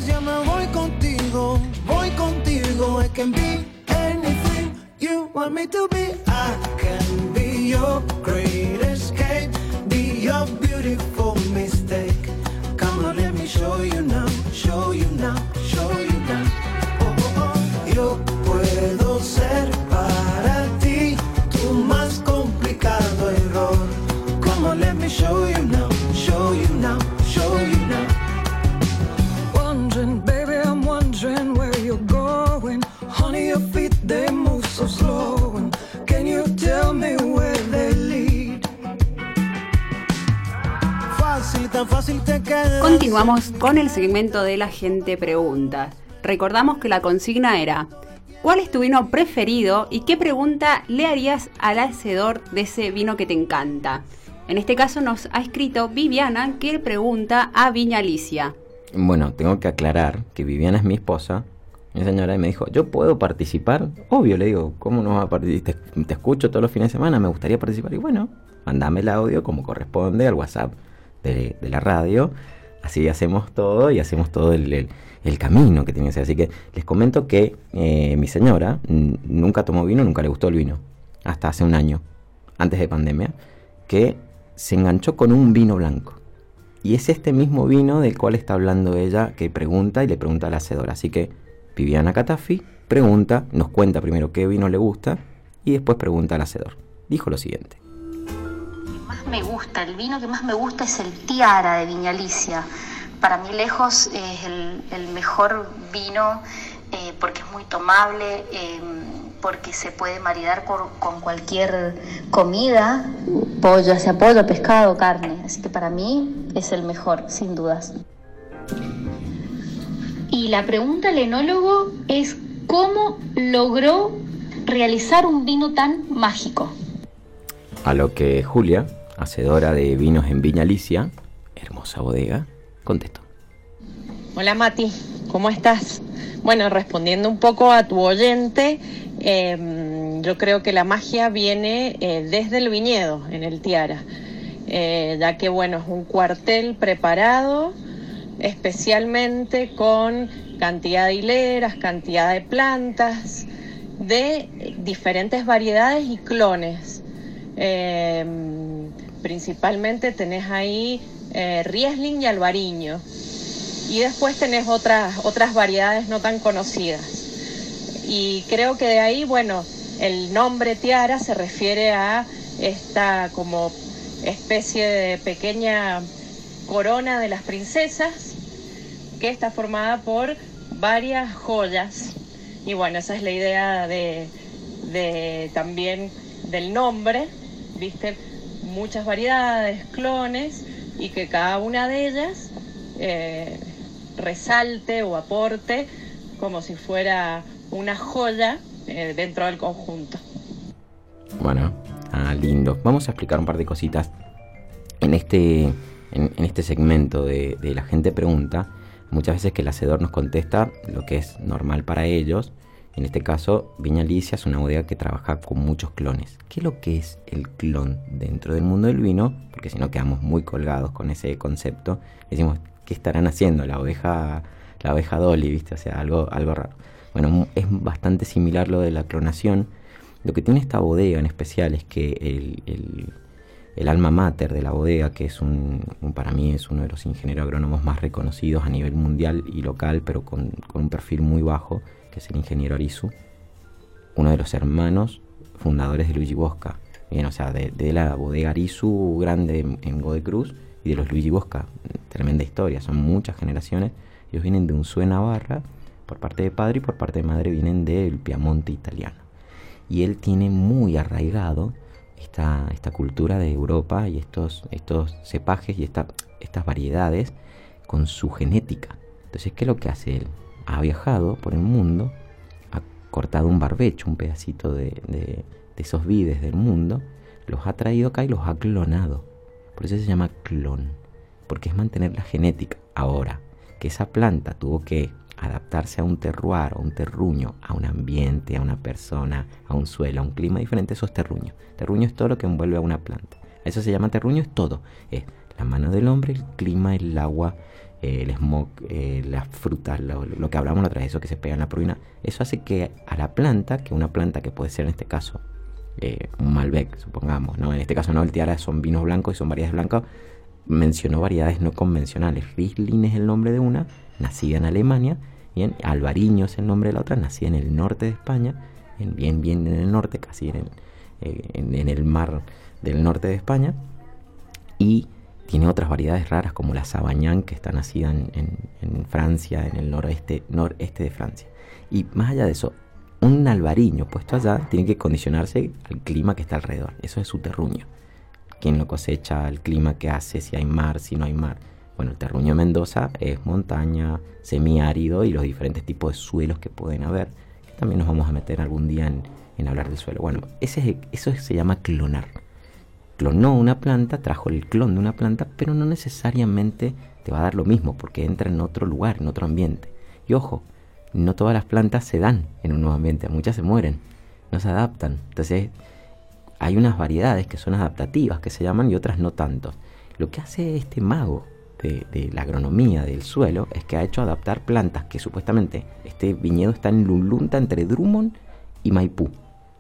Yo me voy contigo, voy contigo. I can be anything you want me to be. I can be your Continuamos con el segmento de la gente pregunta. Recordamos que la consigna era ¿Cuál es tu vino preferido y qué pregunta le harías al hacedor de ese vino que te encanta? En este caso nos ha escrito Viviana que pregunta a Viña Alicia. Bueno, tengo que aclarar que Viviana es mi esposa, mi señora, y me dijo, ¿yo puedo participar? Obvio, le digo, ¿cómo no vas a participar? Te, te escucho todos los fines de semana, me gustaría participar. Y bueno, mandame el audio como corresponde al WhatsApp de, la radio. Así hacemos todo y hacemos todo el, el- camino que tiene que ser. Así que les comento que eh, mi señora nunca tomó vino, nunca le gustó el vino. Hasta hace un año, antes de pandemia, que se enganchó con un vino blanco. Y es este mismo vino del cual está hablando ella, que pregunta y le pregunta a la hacedora. Así que Viviana Catafi pregunta, nos cuenta primero qué vino le gusta y después pregunta al hacedor. Dijo lo siguiente. Me gusta, el vino que más me gusta es el Tiara de Viñalicia. Para mí lejos es el, mejor vino eh, porque es muy tomable, eh, porque se puede maridar con, cualquier comida, pollo, sea pollo, pescado, carne. Así que para mí es el mejor, sin dudas. Y la pregunta al enólogo es cómo logró realizar un vino tan mágico. A lo que Julia, hacedora de vinos en Viña Alicia, hermosa bodega, contestó. Hola Mati, ¿cómo estás? Bueno, respondiendo un poco a tu oyente, eh, yo creo que la magia viene eh, desde el viñedo, en el Tiara, Eh, ya que bueno, es un cuartel preparado especialmente con cantidad de hileras, cantidad de plantas, de diferentes variedades y clones. Eh, principalmente tenés ahí eh, Riesling y Albariño. Y después tenés otras, otras variedades no tan conocidas. Y creo que de ahí, bueno, el nombre tiara se refiere a esta como especie de pequeña corona de las princesas que está formada por varias joyas. Y bueno, esa es la idea de, de también del nombre, viste, muchas variedades, clones, y que cada una de ellas eh, resalte o aporte como si fuera una joya eh, dentro del conjunto. Bueno, ah, lindo. Vamos a explicar un par de cositas. En este, en, este segmento de La gente pregunta, muchas veces que el hacedor nos contesta lo que es normal para ellos. En este caso, Viña Alicia es una bodega que trabaja con muchos clones. ¿Qué es lo que es el clon dentro del mundo del vino? Porque si no quedamos muy colgados con ese concepto. Decimos, ¿qué estarán haciendo? La oveja, la oveja Dolly, ¿viste? O sea, algo, algo raro. Bueno, es bastante similar lo de la clonación. Lo que tiene esta bodega en especial es que el, alma mater de la bodega, que es un, para mí es uno de los ingenieros agrónomos más reconocidos a nivel mundial y local, pero con un perfil muy bajo, que es el ingeniero Arizu, uno de los hermanos fundadores de Luigi Bosca. Bien, o sea, de, la bodega Arizu grande en, en Godecruz y de los Luigi Bosca. Tremenda historia, son muchas generaciones. Ellos vienen de un Sue Navarra, por parte de padre y por parte de madre vienen del Piamonte italiano. Y él tiene muy arraigado esta, esta cultura de Europa y estos, estos cepajes y esta- estas variedades con su genética. Entonces, ¿qué es lo que hace él? Ha viajado por el mundo, ha cortado un barbecho, un pedacito de, esos vides del mundo, los ha traído acá y los ha clonado. Por eso se llama clon, porque es mantener la genética. Ahora, que esa planta tuvo que adaptarse a un terroir, a un terruño, a un ambiente, a una persona, a un suelo, a un clima diferente, eso es terruño. Terruño es todo lo que envuelve a una planta. Eso se llama terruño, es todo. Es la mano del hombre, el clima, el agua, el smog, eh, las frutas, lo, que hablamos la otra vez, eso que se pega en la pruina. Eso hace que a la planta, que una planta que puede ser en este caso eh, un Malbec, supongamos, ¿no? En este caso no, el tiara son vinos blancos y son variedades blancas. Mencionó variedades no convencionales. Riesling es el nombre de una, nacida en Alemania, bien, Albariño es el nombre de la otra, nacida en el norte de España, en- bien, bien en el norte, casi en el, eh, en, en el mar del norte de España. Y tiene otras variedades raras como la Sabañán, que está nacida en, Francia, en el noroeste, noreste de Francia. Y más allá de eso, un albariño puesto allá tiene que condicionarse al clima que está alrededor. Eso es su terruño. Quién lo cosecha, el clima que hace, si hay mar, si no hay mar. Bueno, el terruño de Mendoza es montaña, semiárido y los diferentes tipos de suelos que pueden haber. También nos vamos a meter algún día en, en hablar del suelo. Bueno, ese es- eso se llama clonar. Clonó una planta, trajo el clon de una planta, pero no necesariamente te va a dar lo mismo porque entra en otro lugar, en otro ambiente. Y ojo, no todas las plantas se dan en un nuevo ambiente, muchas se mueren, no se adaptan. Entonces, hay unas variedades que son adaptativas, que se llaman, y otras no tanto. Lo que hace este mago de, la agronomía del suelo es que ha hecho adaptar plantas que supuestamente este viñedo está en Lunlunta entre Drummond y Maipú,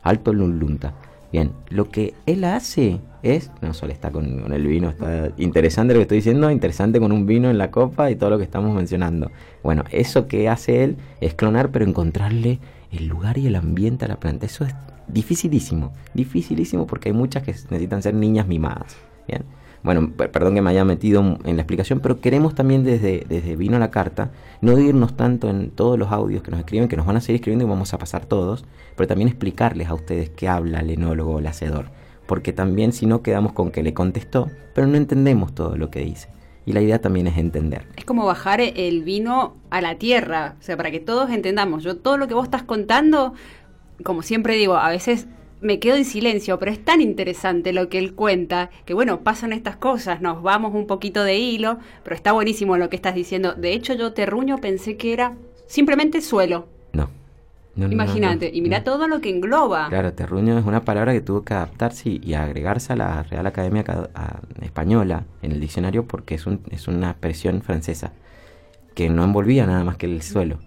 Alto Lunlunta. Bien, lo que él hace es, no solo está con, el vino, está interesante lo que estoy diciendo, interesante con un vino en la copa y todo lo que estamos mencionando. Bueno, eso que hace él es clonar, pero encontrarle el lugar y el ambiente a la planta. Eso es dificilísimo, dificilísimo porque hay muchas que necesitan ser niñas mimadas. Bien. Bueno, per- perdón que me haya metido en la explicación, pero queremos también desde, desde Vino la Carta no irnos tanto en todos los audios que nos escriben, que nos van a seguir escribiendo y vamos a pasar todos, pero también explicarles a ustedes qué habla el enólogo o el hacedor. Porque también si no quedamos con que le contestó, pero no entendemos todo lo que dice. Y la idea también es entender. Es como bajar el vino a la tierra, o sea, para que todos entendamos. Yo todo lo que vos estás contando, como siempre digo, a veces me quedo en silencio, pero es tan interesante lo que él cuenta, que bueno, pasan estas cosas, nos vamos un poquito de hilo, pero está buenísimo lo que estás diciendo. De hecho, yo terruño pensé que era simplemente suelo. No. No, no, no, Imagínate, no, y mira todo lo que engloba. Claro, terruño es una palabra que tuvo que adaptarse y, y agregarse a la Real Academia a- Española en el diccionario porque es, un, es una expresión francesa que no envolvía nada más que el suelo.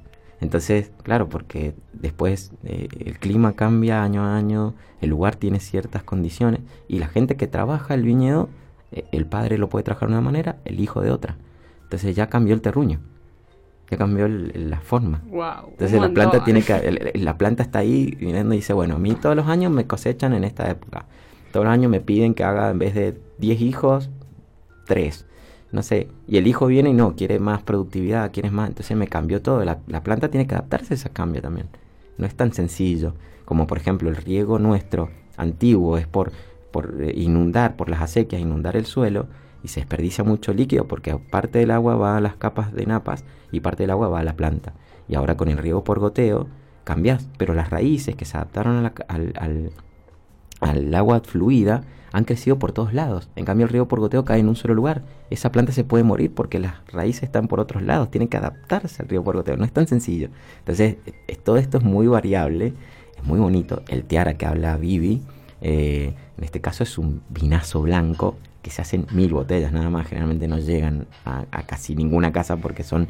Entonces, claro, porque después eh, el clima cambia año a año, el lugar tiene ciertas condiciones y la gente que trabaja el viñedo, eh, el padre lo puede trabajar de una manera, el hijo de otra. Entonces ya cambió el terruño, ya cambió el- la forma. Wow. Entonces la planta tiene que, el- la planta está ahí viniendo y dice, bueno, a mí todos los años me cosechan en esta época. Todos los años me piden que haga en vez de 10 hijos, 3. No sé, y el hijo viene y no, quiere más productividad, quiere más, entonces me cambió todo. La, la planta tiene que adaptarse a ese cambio también. No es tan sencillo como por ejemplo el riego nuestro antiguo es por, por eh, inundar, por las acequias, inundar el suelo y se desperdicia mucho líquido porque parte del agua va a las capas de napas y parte del agua va a la planta. Y ahora con el riego por goteo cambias, pero las raíces que se adaptaron a la al, al- al agua fluida han crecido por todos lados. En cambio, el riego por goteo cae en un solo lugar. Esa planta se puede morir porque las raíces están por otros lados. Tienen que adaptarse al riego por goteo. No es tan sencillo. Entonces, es- todo esto es muy variable. Es muy bonito. El tiara que habla Vivi, eh, en este caso es un vinazo blanco que se hacen mil botellas nada más. Generalmente no llegan a, a casi ninguna casa porque son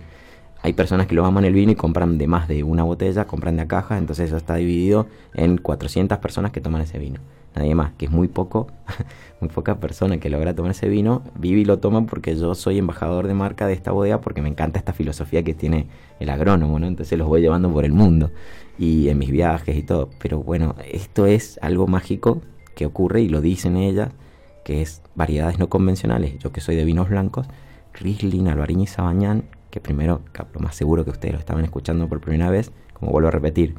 hay personas que lo aman el vino y compran de más de una botella, compran de a caja, entonces eso está dividido en 400 personas que toman ese vino. Nadie más, que es muy poco, muy poca persona que logra tomar ese vino. Vivi lo toma porque yo soy embajador de marca de esta bodega porque me encanta esta filosofía que tiene el agrónomo, ¿no? Entonces los voy llevando por el mundo y en mis viajes y todo. Pero bueno, esto es algo mágico que ocurre y lo dicen ellas, que es variedades no convencionales. Yo que soy de vinos blancos, Riesling, Alvarín y Sabañán, que primero, lo más seguro que ustedes lo estaban escuchando por primera vez, como vuelvo a repetir,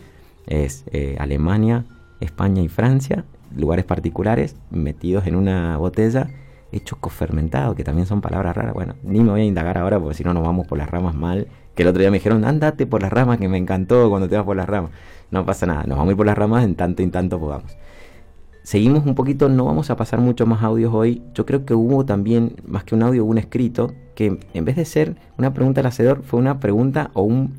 es eh, Alemania, España y Francia, lugares particulares, metidos en una botella, hecho cofermentado, que también son palabras raras. Bueno, ni me voy a indagar ahora porque si no nos vamos por las ramas mal. Que el otro día me dijeron, andate por las ramas, que me encantó cuando te vas por las ramas. No pasa nada, nos vamos a ir por las ramas en tanto y en tanto podamos seguimos un poquito, no vamos a pasar mucho más audios hoy. Yo creo que hubo también, más que un audio, un escrito que en vez de ser una pregunta al hacedor, fue una pregunta o un,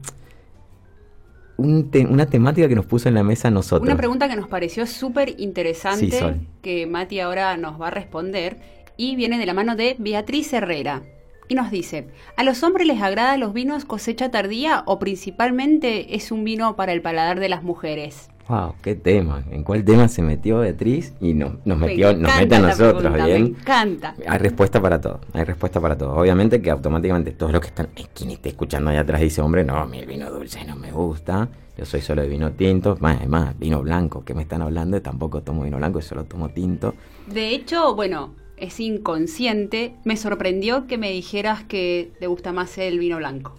un te- una temática que nos puso en la mesa nosotros. Una pregunta que nos pareció súper interesante, Sí, que Mati ahora nos va a responder, y viene de la mano de Beatriz Herrera. Y nos dice, ¿a los hombres les agradan los vinos cosecha tardía o principalmente es un vino para el paladar de las mujeres? Wow, qué tema. ¿En cuál tema se metió Beatriz? Y no- nos Me metió, nos mete a nosotros, pregunta, ¿bien? Me encanta. Hay respuesta para todo, hay respuesta para todo. Obviamente que automáticamente todos los que están, "Ay, quien esté escuchando allá atrás dice, hombre, no, el vino dulce no me gusta, yo soy solo de vino tinto, más, además, vino blanco, ¿qué me están hablando? Tampoco tomo vino blanco, solo tomo tinto. De hecho, bueno, es inconsciente. Me sorprendió que me dijeras que te gusta más el vino blanco.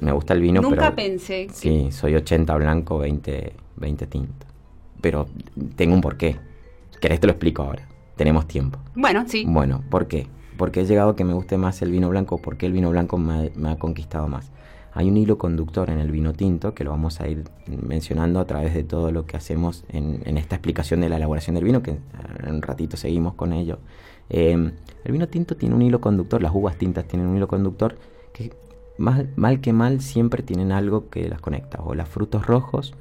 Me gusta el vino, Nunca pero... pensé que- Sí, soy 80 blanco, 20, 20 tinto. Pero tengo un porqué. ¿Querés te lo explico ahora? Tenemos tiempo. Bueno, sí. Bueno, ¿por qué? Porque he llegado a que me guste más el vino blanco, porque el vino blanco me, ha- me ha conquistado más. hay un hilo conductor en el vino tinto que lo vamos a ir mencionando a través de todo lo que hacemos en, en esta explicación de la elaboración del vino, que en un ratito seguimos con ello. Eh, el vino tinto tiene un hilo conductor, las uvas tintas tienen un hilo conductor que mal, mal que mal siempre tienen algo que las conecta, o los frutos rojos,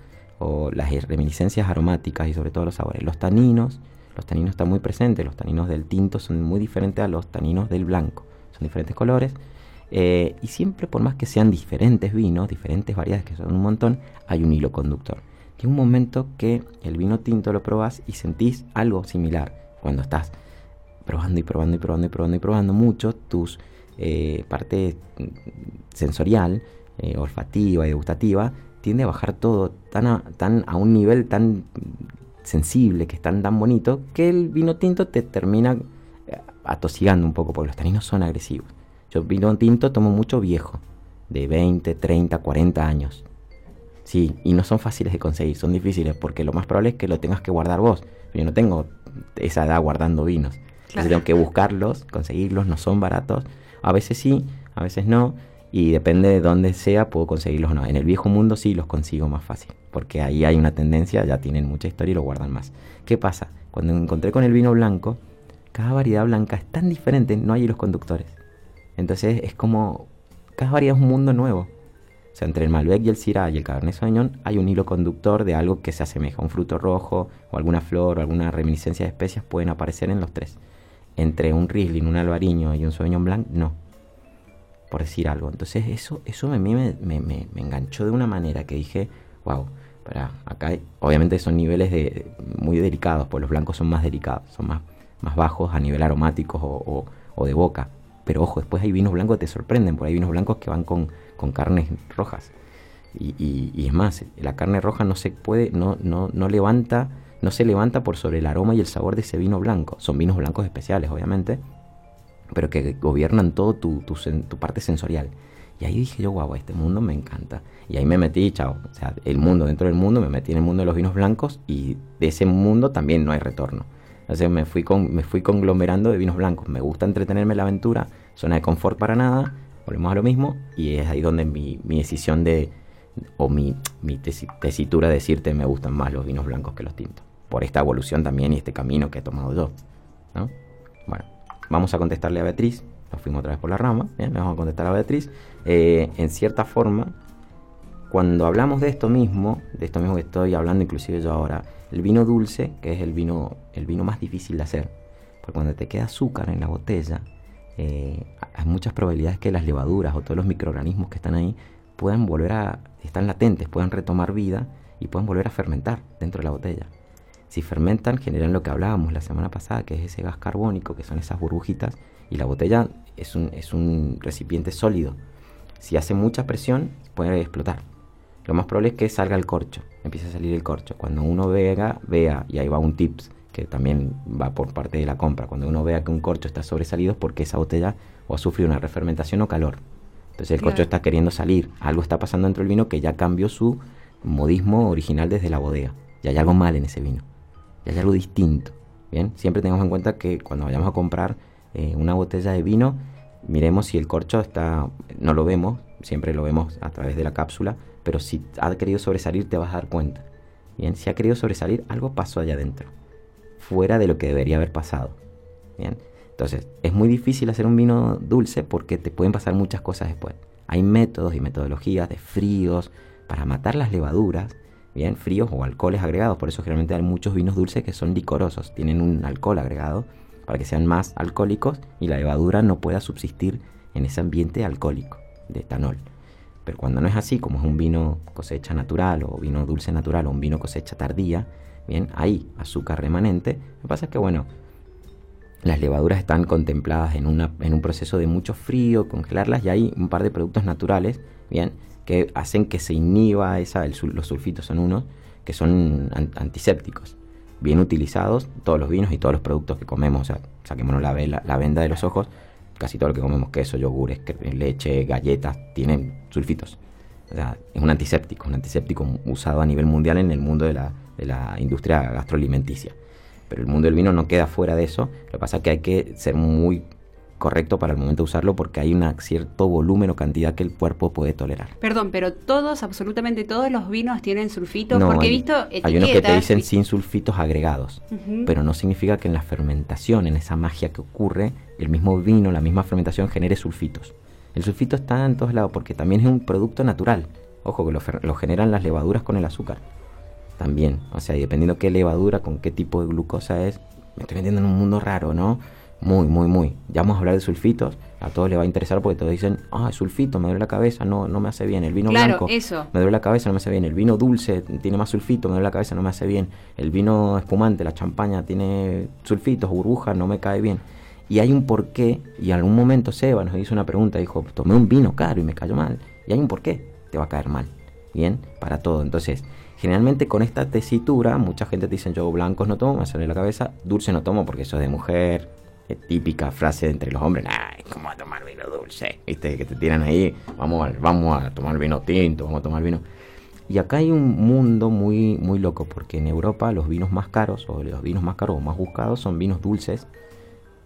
las reminiscencias aromáticas y sobre todo los sabores. Los taninos, los taninos están muy presentes, los taninos del tinto son muy diferentes a los taninos del blanco, son diferentes colores. eh, y siempre, por más que sean diferentes vinos, diferentes variedades, que son un montón, hay un hilo conductor. Que un momento que el vino tinto lo probás y sentís algo similar. Cuando estás probando y probando y probando y probando y probando mucho, tus eh, parte sensorial, eh, olfativa y degustativa, tiende a bajar todo tan a, tan a un nivel tan sensible, que es tan, tan bonito, que el vino tinto te termina eh, atosigando un poco, porque los taninos son agresivos. Yo vino tinto tomo mucho viejo, de 20, 30, 40 años. Sí, y no son fáciles de conseguir, son difíciles, porque lo más probable es que lo tengas que guardar vos. Yo no tengo esa edad guardando vinos. Entonces tengo que buscarlos, conseguirlos, no son baratos. A veces sí, a veces no. Y depende de dónde sea, puedo conseguirlos o no. En el viejo mundo sí los consigo más fácil. Porque ahí hay una tendencia, ya tienen mucha historia y lo guardan más. ¿Qué pasa? Cuando encontré con el vino blanco, cada variedad blanca es tan diferente, no hay los conductores. Entonces es como, cada variedad es un mundo nuevo. O sea, entre el Malbec y el Syrah y el Cabernet Sauvignon hay un hilo conductor de algo que se asemeja. Un fruto rojo o alguna flor o alguna reminiscencia de especias pueden aparecer en los tres. Entre un Riesling, un Albariño y un Sauvignon Blanc, no. Por decir algo. Entonces eso, eso a mí me, me, me, me enganchó de una manera que dije, wow, para acá obviamente son niveles de, muy delicados, pues los blancos son más delicados, son más, más bajos a nivel aromáticos o, o- o de boca. Pero ojo, después hay vinos blancos que te sorprenden, porque hay vinos blancos que van con, con carnes rojas. Y, y- y es más, la carne roja no se puede, no, no, no levanta, no se levanta por sobre el aroma y el sabor de ese vino blanco. Son vinos blancos especiales, obviamente, pero que gobiernan todo tu, tu, tu parte sensorial. Y ahí dije yo, guau, este mundo me encanta. Y ahí me metí, chao. O sea, el mundo, dentro del mundo, me metí en el mundo de los vinos blancos y de ese mundo también no hay retorno. Entonces me fui, con, me fui conglomerando de vinos blancos. Me gusta entretenerme en la aventura, zona de confort para nada, volvemos a lo mismo. Y es ahí donde mi, mi decisión de, o mi, mi tesi- tesitura de decirte me gustan más los vinos blancos que los tintos. Por esta evolución también y este camino que he tomado yo. ¿no? Bueno, vamos a contestarle a Beatriz. Nos fuimos otra vez por la rama. Le vamos a contestar a Beatriz. Eh, en cierta forma, cuando hablamos de esto mismo, de esto mismo que estoy hablando inclusive yo ahora, el vino dulce, que es el vino, el vino más difícil de hacer, porque cuando te queda azúcar en la botella, eh, hay muchas probabilidades que las levaduras o todos los microorganismos que están ahí puedan volver a, están latentes, puedan retomar vida y puedan volver a fermentar dentro de la botella. Si fermentan, generan lo que hablábamos la semana pasada, que es ese gas carbónico, que son esas burbujitas, y la botella es un, es un recipiente sólido. Si hace mucha presión, puede explotar. Lo más probable es que salga el corcho, empiece a salir el corcho. Cuando uno vea, vea, y ahí va un tips que también va por parte de la compra, cuando uno vea que un corcho está sobresalido es porque esa botella o ha sufrido una refermentación o calor. Entonces el corcho está queriendo salir. Algo está pasando dentro del vino que ya cambió su modismo original desde la bodega. Y hay algo mal en ese vino. Y hay algo distinto. Bien, siempre tengamos en cuenta que cuando vayamos a comprar eh, una botella de vino, miremos si el corcho está, no lo vemos, siempre lo vemos a través de la cápsula, pero si ha querido sobresalir te vas a dar cuenta. Bien, si ha querido sobresalir, algo pasó allá adentro, fuera de lo que debería haber pasado. Bien, entonces es muy difícil hacer un vino dulce porque te pueden pasar muchas cosas después. Hay métodos y metodologías de fríos para matar las levaduras, bien, fríos o alcoholes agregados. Por eso generalmente hay muchos vinos dulces que son licorosos, tienen un alcohol agregado para que sean más alcohólicos y la levadura no pueda subsistir en ese ambiente alcohólico de etanol. Pero cuando no es así, como es un vino cosecha natural o vino dulce natural o un vino cosecha tardía, bien, hay azúcar remanente. Lo que pasa es que, bueno, las levaduras están contempladas en, una, en un proceso de mucho frío, congelarlas, y hay un par de productos naturales, bien, que hacen que se inhiba esa, el los sulfitos son unos, que son an- antisépticos, bien utilizados, todos los vinos y todos los productos que comemos, o sea, saquémonos la, venda de los ojos, casi todo lo que comemos, queso, yogures, leche, galletas, tienen sulfitos. O sea, es un antiséptico, un antiséptico usado a nivel mundial en el mundo de la, de la industria gastroalimenticia. Pero el mundo del vino no queda fuera de eso. Lo que pasa es que hay que ser muy correcto para el momento de usarlo porque hay un cierto volumen o cantidad que el cuerpo puede tolerar. Perdón, pero todos, absolutamente todos los vinos tienen sulfitos, No, porque he visto etiquetas. Hay unos que te dicen sin sulfitos agregados, pero no significa que en la fermentación, en esa magia que ocurre, el mismo vino, la misma fermentación genere sulfitos. El sulfito está en todos lados porque también es un producto natural. Ojo, que lo, lo generan las levaduras con el azúcar. También, o sea, y dependiendo qué levadura, con qué tipo de glucosa es, me estoy metiendo en un mundo raro, ¿no? Muy, muy, muy. Ya vamos a hablar de sulfitos, a todos les va a interesar porque todos dicen, ah, sulfito, me duele la cabeza, no, no me hace bien. El vino Claro, blanco, eso. me duele la cabeza, no me hace bien. El vino dulce tiene más sulfito, me duele la cabeza, no me hace bien. El vino espumante, la champaña, tiene sulfitos, burbujas, no me cae bien. Y hay un porqué, y en algún momento Seba nos hizo una pregunta, dijo, tomé un vino caro y me cayó mal. Y hay un porqué, te va a caer mal. Bien, para todo. Entonces, generalmente con esta tesitura, mucha gente te dice, yo blancos no tomo, me sale la cabeza, dulce no tomo porque eso es de mujer. Es típica frase entre los hombres, ay, ¿cómo a tomar vino dulce? ¿Viste? Que te tiran ahí, vamos a, vamos a tomar vino tinto, vamos a tomar vino. Y acá hay un mundo muy, muy loco, porque en Europa los vinos más caros, o los vinos más caros o más buscados, son vinos dulces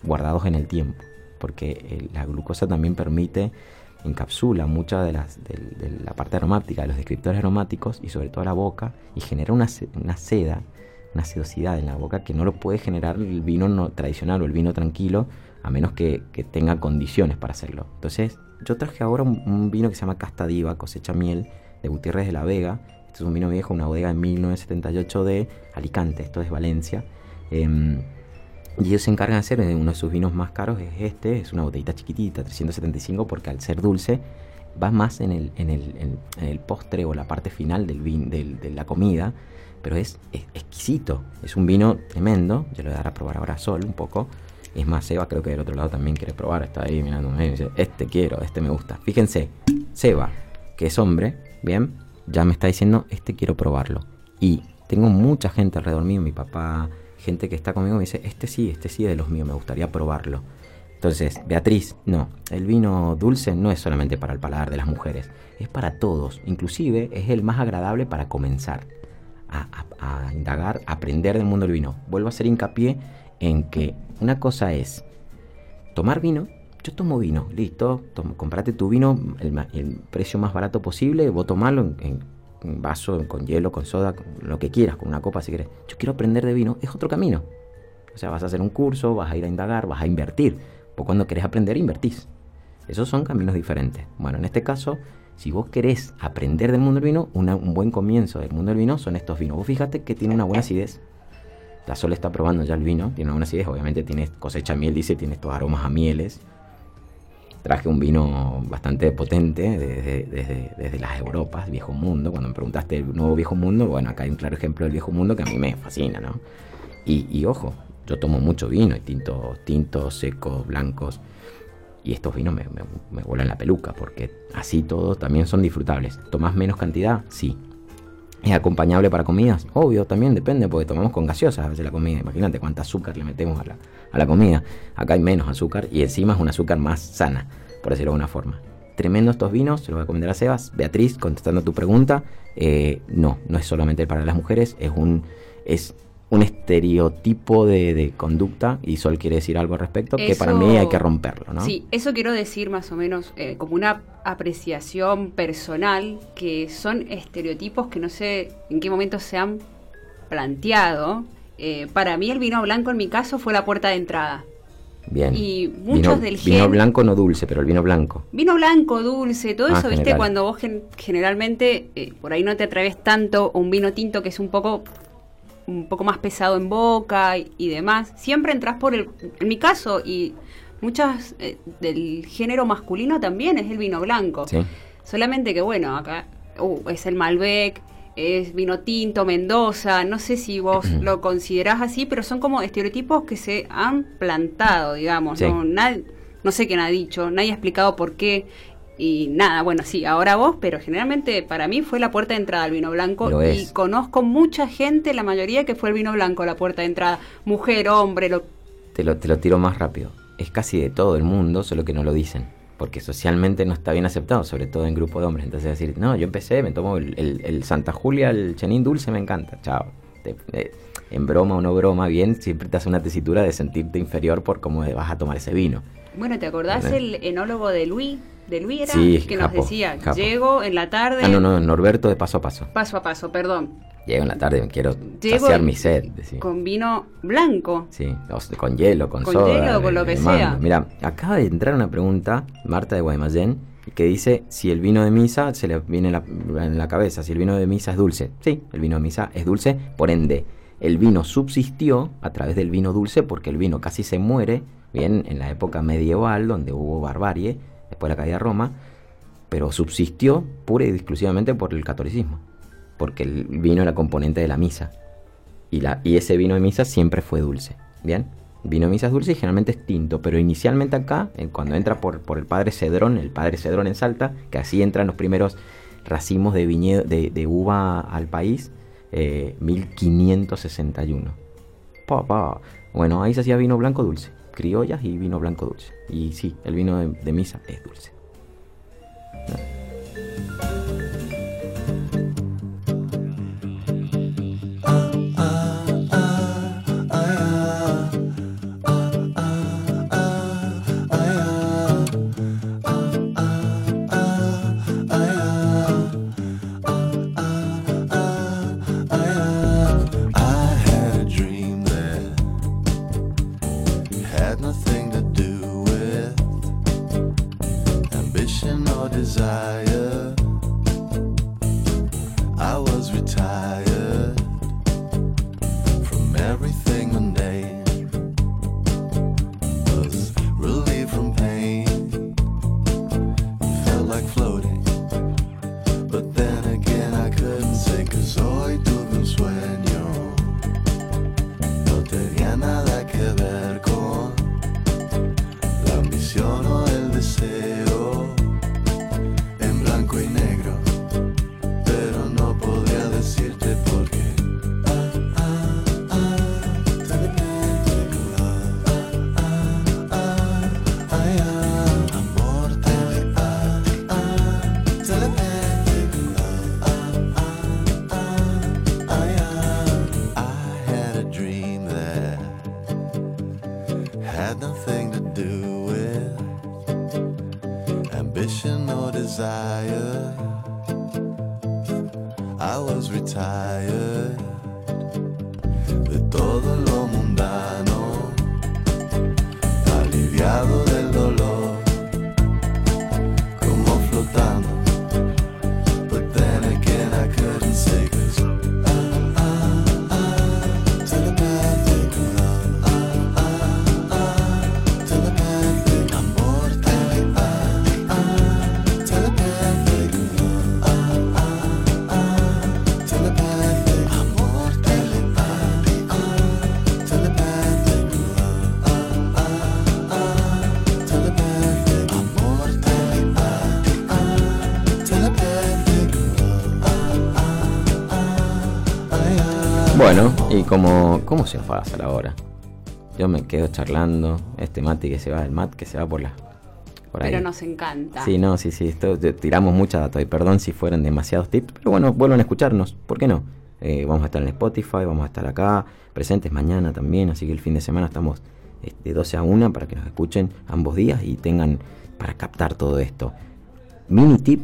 guardados en el tiempo. Porque eh, la glucosa también permite, encapsula mucha de, las, de la parte aromática, de los descriptores aromáticos y sobre todo la boca, y genera una, una seda, una sedosidad en la boca que no lo puede generar el vino no, tradicional o el vino tranquilo, a menos que, que tenga condiciones para hacerlo. Entonces, yo traje ahora un, vino que se llama Casta Diva, cosecha miel, de Gutiérrez de la Vega. Este es un vino viejo, una bodega de 1978 de Alicante, esto es Valencia. Em, y ellos se encargan de hacer, eh, uno de sus vinos más caros es este, es una botellita chiquitita, 375, porque al ser dulce va más en el, en el, en- en el postre o la parte final del- de la comida, pero es, es exquisito, es un vino tremendo, yo le voy a dar a probar ahora sol un poco, es más, Seba creo que del otro lado también quiere probar, está ahí mirándome y dice, este quiero, este me gusta. Fíjense, Seba, que es hombre, bien, ya me está diciendo, este quiero probarlo. Y tengo mucha gente alrededor mío, mi papá, gente que está conmigo, me dice, este sí, este sí es de los míos, me gustaría probarlo. Entonces, Beatriz, no, el vino dulce no es solamente para el paladar de las mujeres, es para todos, inclusive es el más agradable para comenzar a, indagar, aprender del mundo del vino. Vuelvo a hacer hincapié en que una cosa es tomar vino, yo tomo vino, listo, comprate tu vino, el, precio más barato posible, vos tomarlo en, en vaso, con hielo, con soda, con lo que quieras, con una copa si quieres. Yo quiero aprender de vino, es otro camino. O sea, vas a hacer un curso, vas a ir a indagar, vas a invertir. Vos cuando querés aprender, invertís. Esos son caminos diferentes. Bueno, en este caso, si vos querés aprender del mundo del vino, un buen comienzo del mundo del vino son estos vinos. Vos fíjate que tiene una buena acidez. La Sol está probando ya el vino, tiene una buena acidez. Obviamente tiene cosecha miel, dice, tiene estos aromas a mieles. Traje un vino bastante potente desde, desde, desde las Europas, viejo mundo. Cuando me preguntaste el nuevo viejo mundo, bueno, acá hay un claro ejemplo del viejo mundo que a mí me fascina, ¿no? Y, y ojo, yo tomo mucho vino, tintos, tintos, secos, blancos. Y estos vinos me, me, vuelan la peluca, porque así todos también son disfrutables. ¿Tomás menos cantidad? Sí. ¿Es acompañable para comidas? Obvio, también depende, porque tomamos con gaseosas a veces la comida. Imagínate cuánta azúcar le metemos a la, a la comida. Acá hay menos azúcar y encima es un azúcar más sana, por decirlo de alguna forma. Tremendo estos vinos, se los voy a comentar a Sebas. Beatriz, contestando tu pregunta, eh, no, no es solamente para las mujeres, es un, es un estereotipo de, de conducta, y Sol quiere decir algo al respecto, que para mí hay que romperlo, ¿no? Sí, eso quiero decir más o menos eh, como una apreciación personal, que son estereotipos que no sé en qué momento se han planteado. Eh, para mí el vino blanco en mi caso fue la puerta de entrada. Bien. Y muchos vino, del vino gen- blanco no dulce, pero el vino blanco. Vino blanco, dulce, todo Ah, eso, ¿viste? Cuando vos gen- generalmente eh, por ahí no te atreves tanto a un vino tinto que es un poco un poco más pesado en boca y, y demás, siempre entras por el en mi caso y muchas eh, del género masculino también es el vino blanco. Sí. Solamente que bueno, acá uh, es el Malbec, es vino tinto, Mendoza, no sé si vos lo considerás así, pero son como estereotipos que se han plantado, digamos, Sí. ¿no? Nad- no sé quién ha dicho, nadie ha explicado por qué. Y nada, bueno, sí, ahora vos, pero generalmente para mí fue la puerta de entrada el vino blanco. Lo y es. conozco mucha gente, la mayoría que fue el vino blanco la puerta de entrada. Mujer, hombre, lo, Te lo, te lo tiro más rápido. Es casi de todo el mundo, solo que no lo dicen. Porque socialmente no está bien aceptado, sobre todo en grupo de hombres. Entonces decir, no, yo empecé, me tomo el, el- el Santa Julia, el Chenín dulce, me encanta. Chao. te- eh, en broma o no broma, bien, siempre te hace una tesitura de sentirte inferior por cómo vas a tomar ese vino. Bueno, ¿te acordás el enólogo de Luis? De Luis era Sí, que nos decía, llego en la tarde, Ah, no, no, Norberto de paso a paso. paso a paso, perdón, Llego en la tarde, quiero Llego saciar mi sed. decía. con vino blanco. Sí, con hielo, con, Con soda. hielo, con lo que sea. Mira, acaba de entrar una pregunta, Marta de Guaymallén, que dice si el vino de misa se le viene en la, en la cabeza, si el vino de misa es dulce. Sí, el vino de misa es dulce, por ende, el vino subsistió a través del vino dulce porque el vino casi se muere, bien, en la época medieval, donde hubo barbarie, después de la caída de Roma, pero subsistió pura y exclusivamente por el catolicismo, porque el vino era componente de la misa. Y, la, y ese vino de misa siempre fue dulce. ¿Bien? Vino de misa es dulce y generalmente es tinto. Pero inicialmente acá, eh, cuando entra por, por el padre Cedrón, el padre Cedrón en Salta, que así entran los primeros racimos de, viñedo, de, uva al país, eh, 1561. Pa, pa. Bueno, ahí se hacía vino blanco dulce. Criollas y vino blanco dulce. Y sí, el vino de, misa es dulce. Pasa la hora? Yo me quedo charlando. Este Mati que se va, el Mat que se va por la. Por ahí. Pero nos encanta. Sí, no, sí, sí, esto, tiramos mucha data y perdón si fueron demasiados tips, pero bueno, vuelvan a escucharnos, ¿por qué no? Eh, vamos a estar en Spotify, vamos a estar acá, presentes mañana también, así que el fin de semana estamos de 12 a 1 para que nos escuchen ambos días y tengan para captar todo esto. Mini tip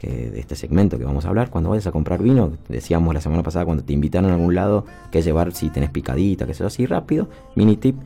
que de este segmento que vamos a hablar, cuando vayas a comprar vino, decíamos la semana pasada cuando te invitaron a algún lado que llevar si tenés picadita, que sea así rápido, mini tip,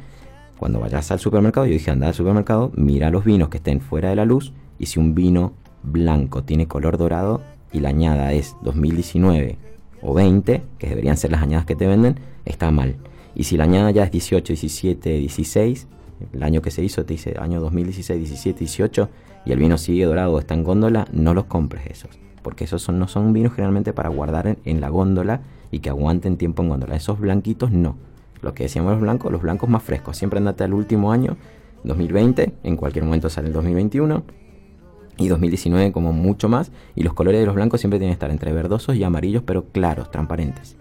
cuando vayas al supermercado, yo dije anda al supermercado, mira los vinos que estén fuera de la luz y si un vino blanco tiene color dorado y la añada es 2019 o 20, que deberían ser las añadas que te venden, está mal. Y si la añada ya es 18, 17, 16, el año que se hizo te dice año 2016, 17, 18 y el vino sigue dorado o está en góndola, no los compres esos. Porque esos son, no son vinos generalmente para guardar en, en la góndola y que aguanten tiempo en góndola. Esos blanquitos no. Lo que decíamos los blancos, los blancos más frescos. Siempre andate al último año, 2020, en cualquier momento sale el 2021 y 2019 como mucho más. Y los colores de los blancos siempre tienen que estar entre verdosos y amarillos, pero claros, transparentes.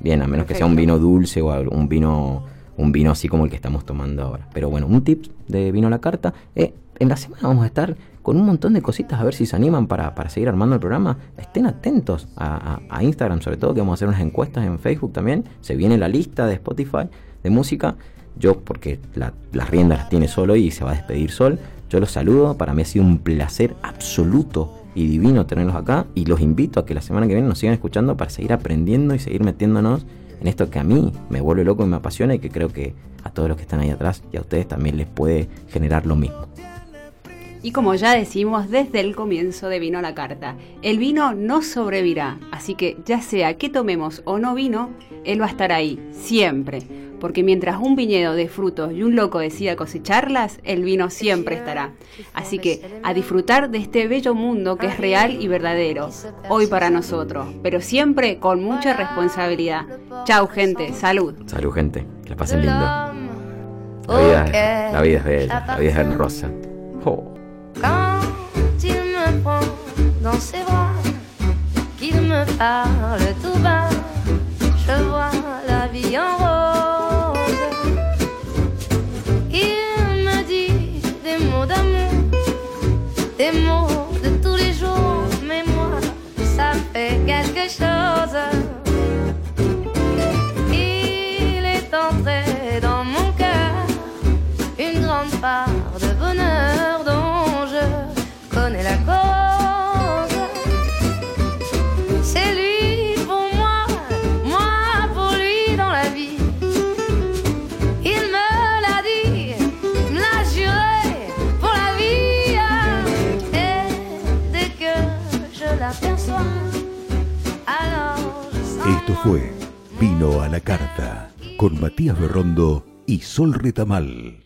Bien, a menos que sea un vino dulce o un vino, un vino así como el que estamos tomando ahora. Pero bueno, un tip de vino a la carta es en la semana vamos a estar con un montón de cositas a ver si se animan para, para seguir armando el programa. Estén atentos a Instagram, sobre todo, que vamos a hacer unas encuestas en Facebook también. Se viene la lista de Spotify de música. Yo, porque la- las riendas las tiene solo y se va a despedir Sol, yo los saludo. Para mí ha sido un placer absoluto y divino tenerlos acá. Y los invito a que la semana que viene nos sigan escuchando para seguir aprendiendo y seguir metiéndonos en esto que a mí me vuelve loco y me apasiona y que creo que a todos los que están ahí atrás y a ustedes también les puede generar lo mismo. Y como ya decimos desde el comienzo de Vino a la Carta, el vino no sobrevivirá, así que ya sea que tomemos o no vino, él va a estar ahí, siempre. Porque mientras un viñedo de frutos y un loco decida cosecharlas, el vino siempre estará. Así que a disfrutar de este bello mundo que es real y verdadero, hoy para nosotros, pero siempre con mucha responsabilidad. Chau gente, salud. Salud gente, que la pasen lindo. La vida, la vida es bella, la vida es hermosa. Oh. Qu'il me parle tout bas, je vois la vie en rose. Des mots de tous les jours, mais moi, ça fait quelque chose. Esto fue Vino a la Carta con Matías Berrondo y Sol Retamal.